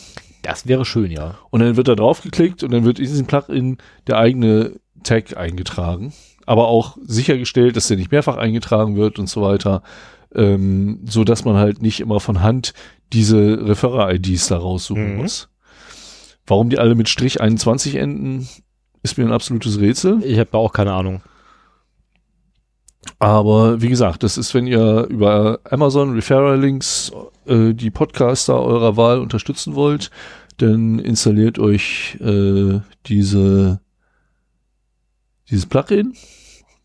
das wäre schön, ja. und dann wird da drauf geklickt und dann wird in diesem Plugin der eigene Tag eingetragen, aber auch sichergestellt, dass der nicht mehrfach eingetragen wird und so weiter, ähm, so dass man halt nicht immer von Hand diese Referrer-IDs da raussuchen Mhm. muss. Warum die alle mit Strich 21 enden, ist mir ein absolutes Rätsel. Ich habe auch keine Ahnung. Aber wie gesagt, das ist, wenn ihr über Amazon Referral Links äh, die Podcaster eurer Wahl unterstützen wollt, dann installiert euch äh, diese dieses Plugin,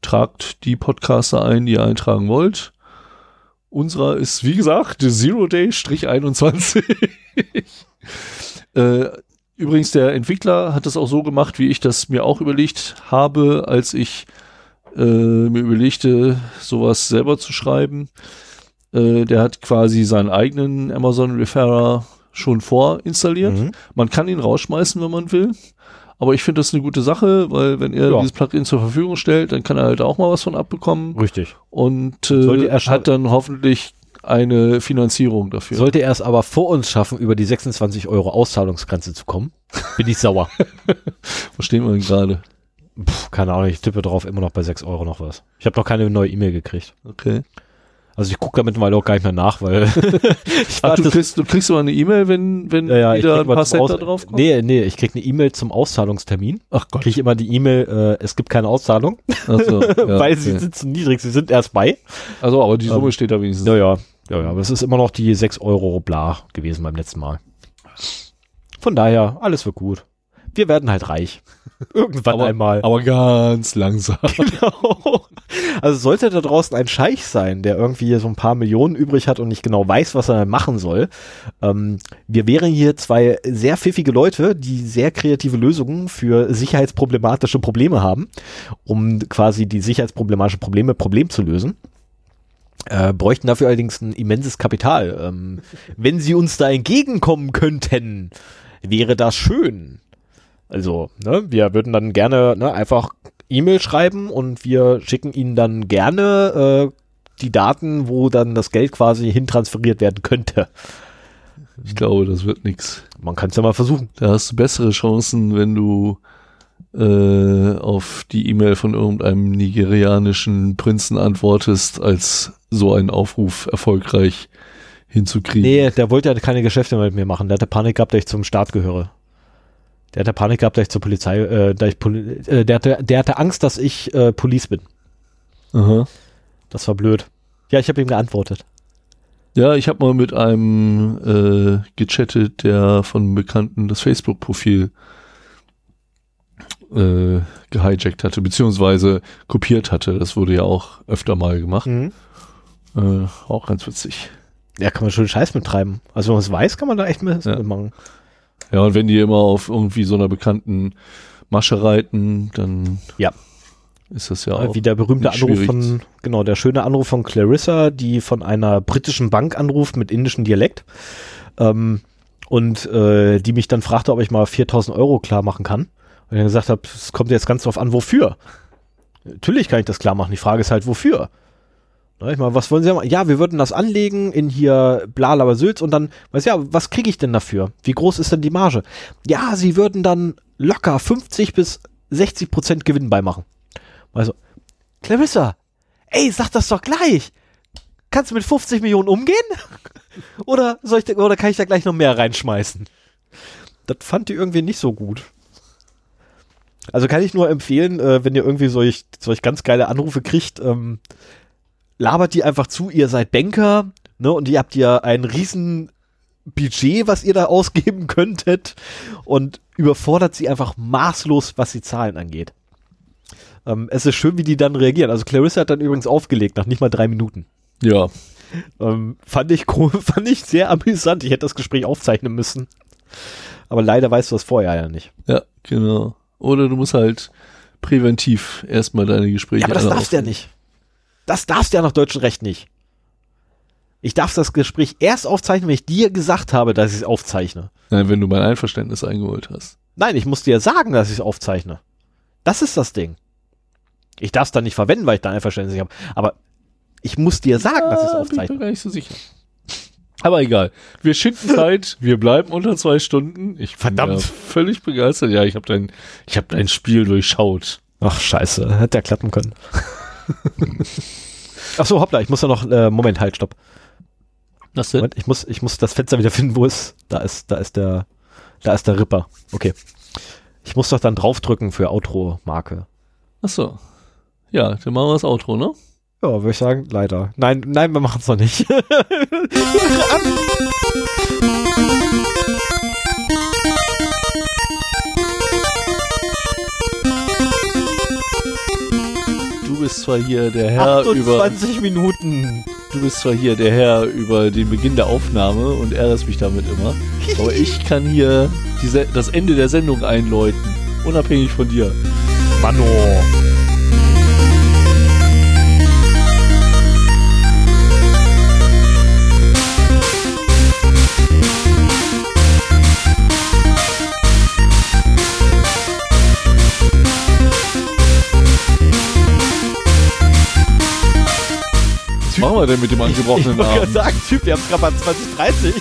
tragt die Podcaster ein, die ihr eintragen wollt. Unserer ist, wie gesagt, Zero Day-21. äh, übrigens, der Entwickler hat das auch so gemacht, wie ich das mir auch überlegt habe, als ich äh, mir überlegte, sowas selber zu schreiben. Äh, der hat quasi seinen eigenen Amazon Referrer schon vorinstalliert. Mhm. Man kann ihn rausschmeißen, wenn man will. Aber ich finde das eine gute Sache, weil wenn er Ja. dieses Plugin zur Verfügung stellt, dann kann er halt auch mal was von abbekommen Richtig. und äh, er hat dann hoffentlich eine Finanzierung dafür. Sollte er es aber vor uns schaffen, über die 26 Euro Auszahlungsgrenze zu kommen, bin ich sauer. Verstehen wir ihn gerade. Puh, keine Ahnung, ich tippe drauf immer noch bei 6 Euro noch was. Ich habe noch keine neue E-Mail gekriegt. Okay. Also ich gucke da mittlerweile auch gar nicht mehr nach, weil ich Ach, du kriegst, du kriegst aber eine E-Mail, wenn, wenn ja, ja, wieder krieg ein paar Cent da drauf kommen? Nee, nee, ich krieg eine E-Mail zum Auszahlungstermin. Ach Gott. Kriege ich immer die E-Mail, äh, es gibt keine Auszahlung, Ach so, ja, weil sie okay. sind zu niedrig, sie sind erst bei. Also, aber die Summe Ähm, steht da wenigstens. Ja, ja, ja, ja, aber es ist immer noch die 6 Euro bla gewesen beim letzten Mal. Von daher, alles wird gut. Wir werden halt reich. Irgendwann aber, einmal. aber ganz langsam. Genau. Also sollte da draußen ein Scheich sein, der irgendwie so ein paar Millionen übrig hat und nicht genau weiß, was er machen soll. Ähm, wir wären hier zwei sehr pfiffige Leute, die sehr kreative Lösungen für sicherheitsproblematische Probleme haben, um quasi die sicherheitsproblematischen Probleme Problem zu lösen. Äh, bräuchten dafür allerdings ein immenses Kapital. Ähm, wenn sie uns da entgegenkommen könnten, wäre das schön. Also, ne, wir würden dann gerne ne, einfach E-Mail schreiben und wir schicken Ihnen dann gerne äh, die Daten, wo dann das Geld quasi hintransferiert werden könnte. Ich glaube, das wird nix. Man kann es ja mal versuchen. Da hast du bessere Chancen, wenn du äh, auf die E-Mail von irgendeinem nigerianischen Prinzen antwortest, als so einen Aufruf erfolgreich hinzukriegen. Nee, der wollte ja keine Geschäfte mehr mit mir machen. Der hatte Panik gehabt, dass ich zum Staat gehöre. Der hatte Panik gehabt, dass ich zur Polizei, äh, dass ich Poli äh, der, hatte, der hatte Angst, dass ich äh, Police bin. Aha. Das war blöd. Ja, ich habe ihm geantwortet. Ja, ich habe mal mit einem äh, gechattet, der von einem Bekannten das Facebook-Profil äh, gehijackt hatte, beziehungsweise kopiert hatte. Das wurde ja auch öfter mal gemacht. Mhm. Äh, auch ganz witzig. Ja, kann man schon Scheiß mittreiben. Also wenn man es weiß, kann man da echt mit Ja. mitmachen. Ja, und wenn die immer auf irgendwie so einer bekannten Masche reiten, dann Ja. ist das ja auch. Wie der berühmte Anruf von, genau, der schöne Anruf von Clarissa, die von einer britischen Bank anruft mit indischem Dialekt. Ähm, und äh, die mich dann fragte, ob ich mal 4000 Euro klar machen kann. Und ich dann gesagt habe, es kommt jetzt ganz drauf an, wofür. Natürlich kann ich das klar machen. Die Frage ist halt, wofür? Na, ich meine, was wollen Sie haben? Ja, wir würden das anlegen in hier Blalabasülz und dann, weiß ja, was kriege ich denn dafür? Wie groß ist denn die Marge? Ja, Sie würden dann locker 50 bis 60 Prozent Gewinn beimachen. Also, Clarissa, ey, sag das doch gleich. Kannst du mit 50 Millionen umgehen? oder, soll ich, oder kann ich da gleich noch mehr reinschmeißen? Das fand die irgendwie nicht so gut. Also kann ich nur empfehlen, äh, wenn ihr irgendwie solch, solch ganz geile Anrufe kriegt, ähm, labert die einfach zu, ihr seid Banker, ne, und ihr habt ja ein riesen Budget, was ihr da ausgeben könntet und überfordert sie einfach maßlos, was die Zahlen angeht. Ähm, es ist schön, wie die dann reagieren. Also Clarissa hat dann übrigens aufgelegt, nach nicht mal drei Minuten. Ja, Ähm, fand, ich, fand ich sehr amüsant. Ich hätte das Gespräch aufzeichnen müssen. Aber leider weißt du das vorher ja nicht. ja, genau. Oder du musst halt präventiv erstmal deine Gespräche. Ja, aber das darfst du ja nicht. Das darfst du ja nach deutschem Recht nicht. Ich darf das Gespräch erst aufzeichnen, wenn ich dir gesagt habe, dass ich es aufzeichne. Nein, wenn du mein Einverständnis eingeholt hast. Nein, ich muss dir sagen, dass ich es aufzeichne. Das ist das Ding. Ich darf es dann nicht verwenden, weil ich da Einverständnis nicht habe. Aber ich muss dir sagen, dass ich es bin ich mir aufzeichne. gar nicht so sicher. Aber egal. Wir schicken Zeit, wir bleiben unter zwei Stunden. Ich bin Verdammt. ja völlig begeistert. Ja, ich habe dein, ich habe dein Spiel durchschaut. Ach, scheiße. Hätte ja klappen können. Ach so, hoppla, ich muss ja noch, äh, Moment, halt, stopp. Was denn? Moment, ich muss, ich muss das Fenster wieder finden, wo es, da ist, da ist der, da ist der Ripper. Okay. Ich muss doch dann draufdrücken für Outro-Marke. Ach so. Ja, dann machen wir das Outro, ne? Ja, würde ich sagen, leider. Nein, nein, wir machen es noch nicht. Du bist zwar hier der Herr über, 28 Minuten. du bist zwar hier der Herr über den Beginn der Aufnahme und ärgerst mich damit immer. Aber ich kann hier das Ende der Sendung einläuten. Unabhängig von dir. Mano. Was machen wir denn mit dem Ich angebrochenen gerade Arm? sagen, Typ, wir haben es gerade mal 2030.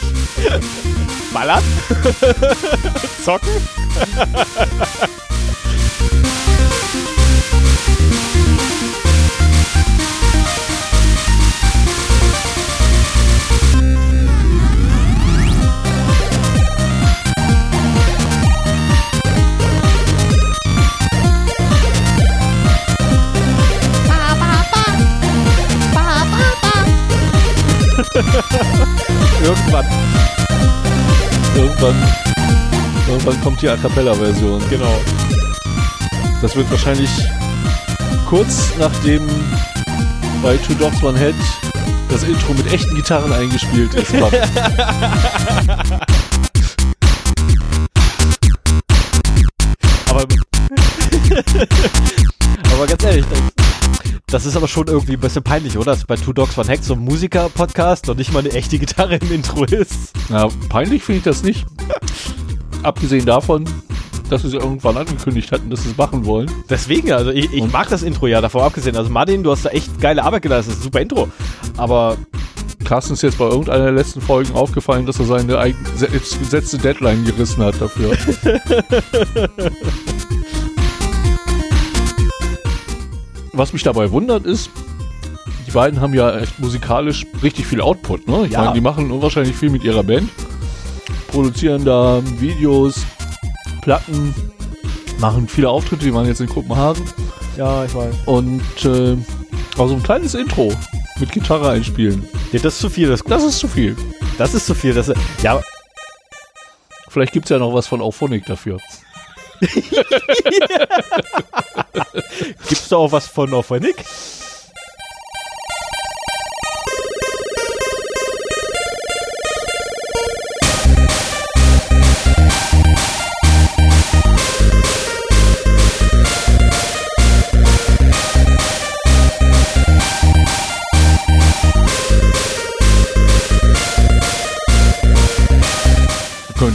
Ballern. Zocken. Irgendwann. Irgendwann, irgendwann kommt die A Cappella-Version. Genau. Das wird wahrscheinlich kurz nachdem bei Two Dogs One Head das Intro mit echten Gitarren eingespielt ist. Aber, das ist aber schon irgendwie ein bisschen peinlich, oder? Dass bei Two Dogs One Hack so ein Musiker-Podcast und nicht mal eine echte Gitarre im Intro ist. Na, peinlich finde ich das nicht. Abgesehen davon, dass sie es irgendwann angekündigt hatten, dass sie es machen wollen. Deswegen, also ich, ich mag das Intro ja davor abgesehen. Also Martin, du hast da echt geile Arbeit geleistet. Das ist ein super Intro. Aber Carsten ist jetzt bei irgendeiner der letzten Folgen aufgefallen, dass er seine selbst gesetzte Deadline gerissen hat dafür. Was mich dabei wundert ist, die beiden haben ja echt musikalisch richtig viel Output. Ne? Ich Ja. meine, die machen unwahrscheinlich viel mit ihrer Band, produzieren da Videos, Platten, machen viele Auftritte, die waren jetzt in Kopenhagen. ja, ich weiß. Und äh, also ein kleines Intro mit Gitarre einspielen. Das ist zu viel. Das, Das ist zu viel. das ist zu viel. Das, ja, Vielleicht gibt es ja noch was von Auphonic dafür. gibt's da auch was von Auphonic?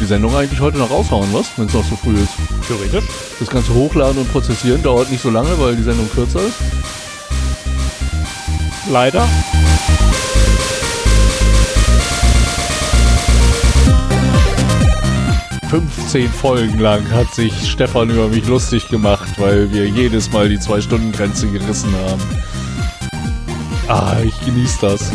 Die Sendung eigentlich heute noch raushauen, was? Wenn es noch so früh ist. Theoretisch. Das ganze Hochladen und Prozessieren dauert nicht so lange, weil die Sendung kürzer ist. Leider. Fünfzehn Folgen lang hat sich Stefan über mich lustig gemacht, weil wir jedes Mal die Zwei-Stunden-Grenze gerissen haben. Ah, ich genieße das.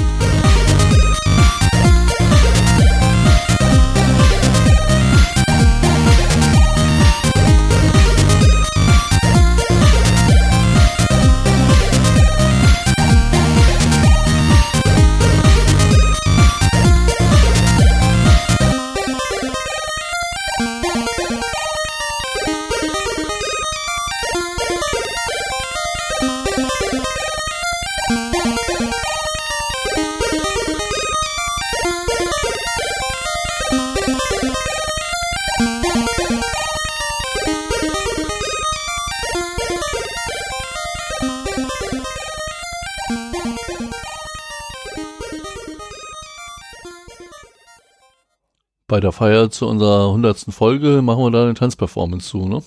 Bei der Feier zu unserer hundertsten Folge machen wir da eine Tanzperformance zu, ne?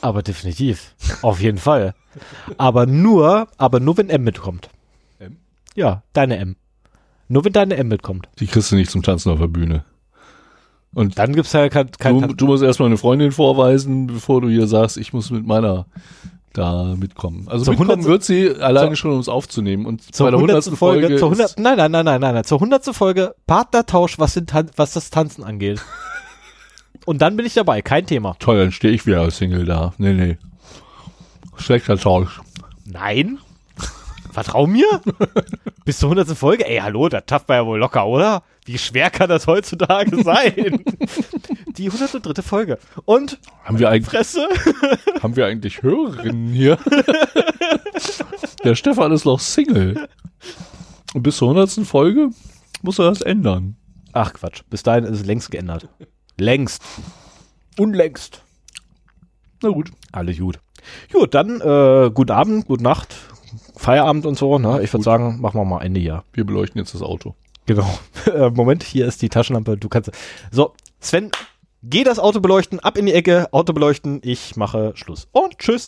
Aber definitiv. Auf jeden Fall. Aber nur, aber nur wenn M mitkommt. M? Ja, deine M. Nur wenn deine M mitkommt. Die kriegst du nicht zum Tanzen auf der Bühne. Und Dann gibt's ja kein, kein du, du musst erstmal eine Freundin vorweisen, bevor du hier sagst, ich muss mit meiner da mitkommen. Also Zur mitkommen 100. wird sie alleine zur- schon, um es aufzunehmen. Und zur bei der 100. 100. Folge, Folge zur ist- 100. Nein, nein, nein, nein, nein, nein, zur 100. Folge Partnertausch, was, den was das Tanzen angeht. Und dann bin ich dabei, kein Thema. Toll, dann stehe ich wieder als Single da. Nee, nee. Schlechter Tausch. Nein? Vertrau mir? Bis zur 100. Folge? Ey, hallo, das schafft man ja wohl locker, oder? Wie schwer kann das heutzutage sein? Die 103. Folge. Und Haben wir eigentlich, Fresse? haben wir eigentlich Hörerinnen hier? Der Stefan ist noch Single. Und bis zur 100. Folge muss er das ändern. Ach Quatsch, bis dahin ist es längst geändert. Längst. Unlängst. Na gut. Alles gut. Gut, dann äh, guten Abend, gute Nacht, Feierabend und so. Ne? Ich würde sagen, machen wir mal Ende hier. Wir beleuchten jetzt das Auto. Genau. Äh, Moment, hier ist die Taschenlampe. Du kannst. So, Sven, geh das Auto beleuchten, ab in die Ecke, Auto beleuchten. Ich mache Schluss. Und tschüss.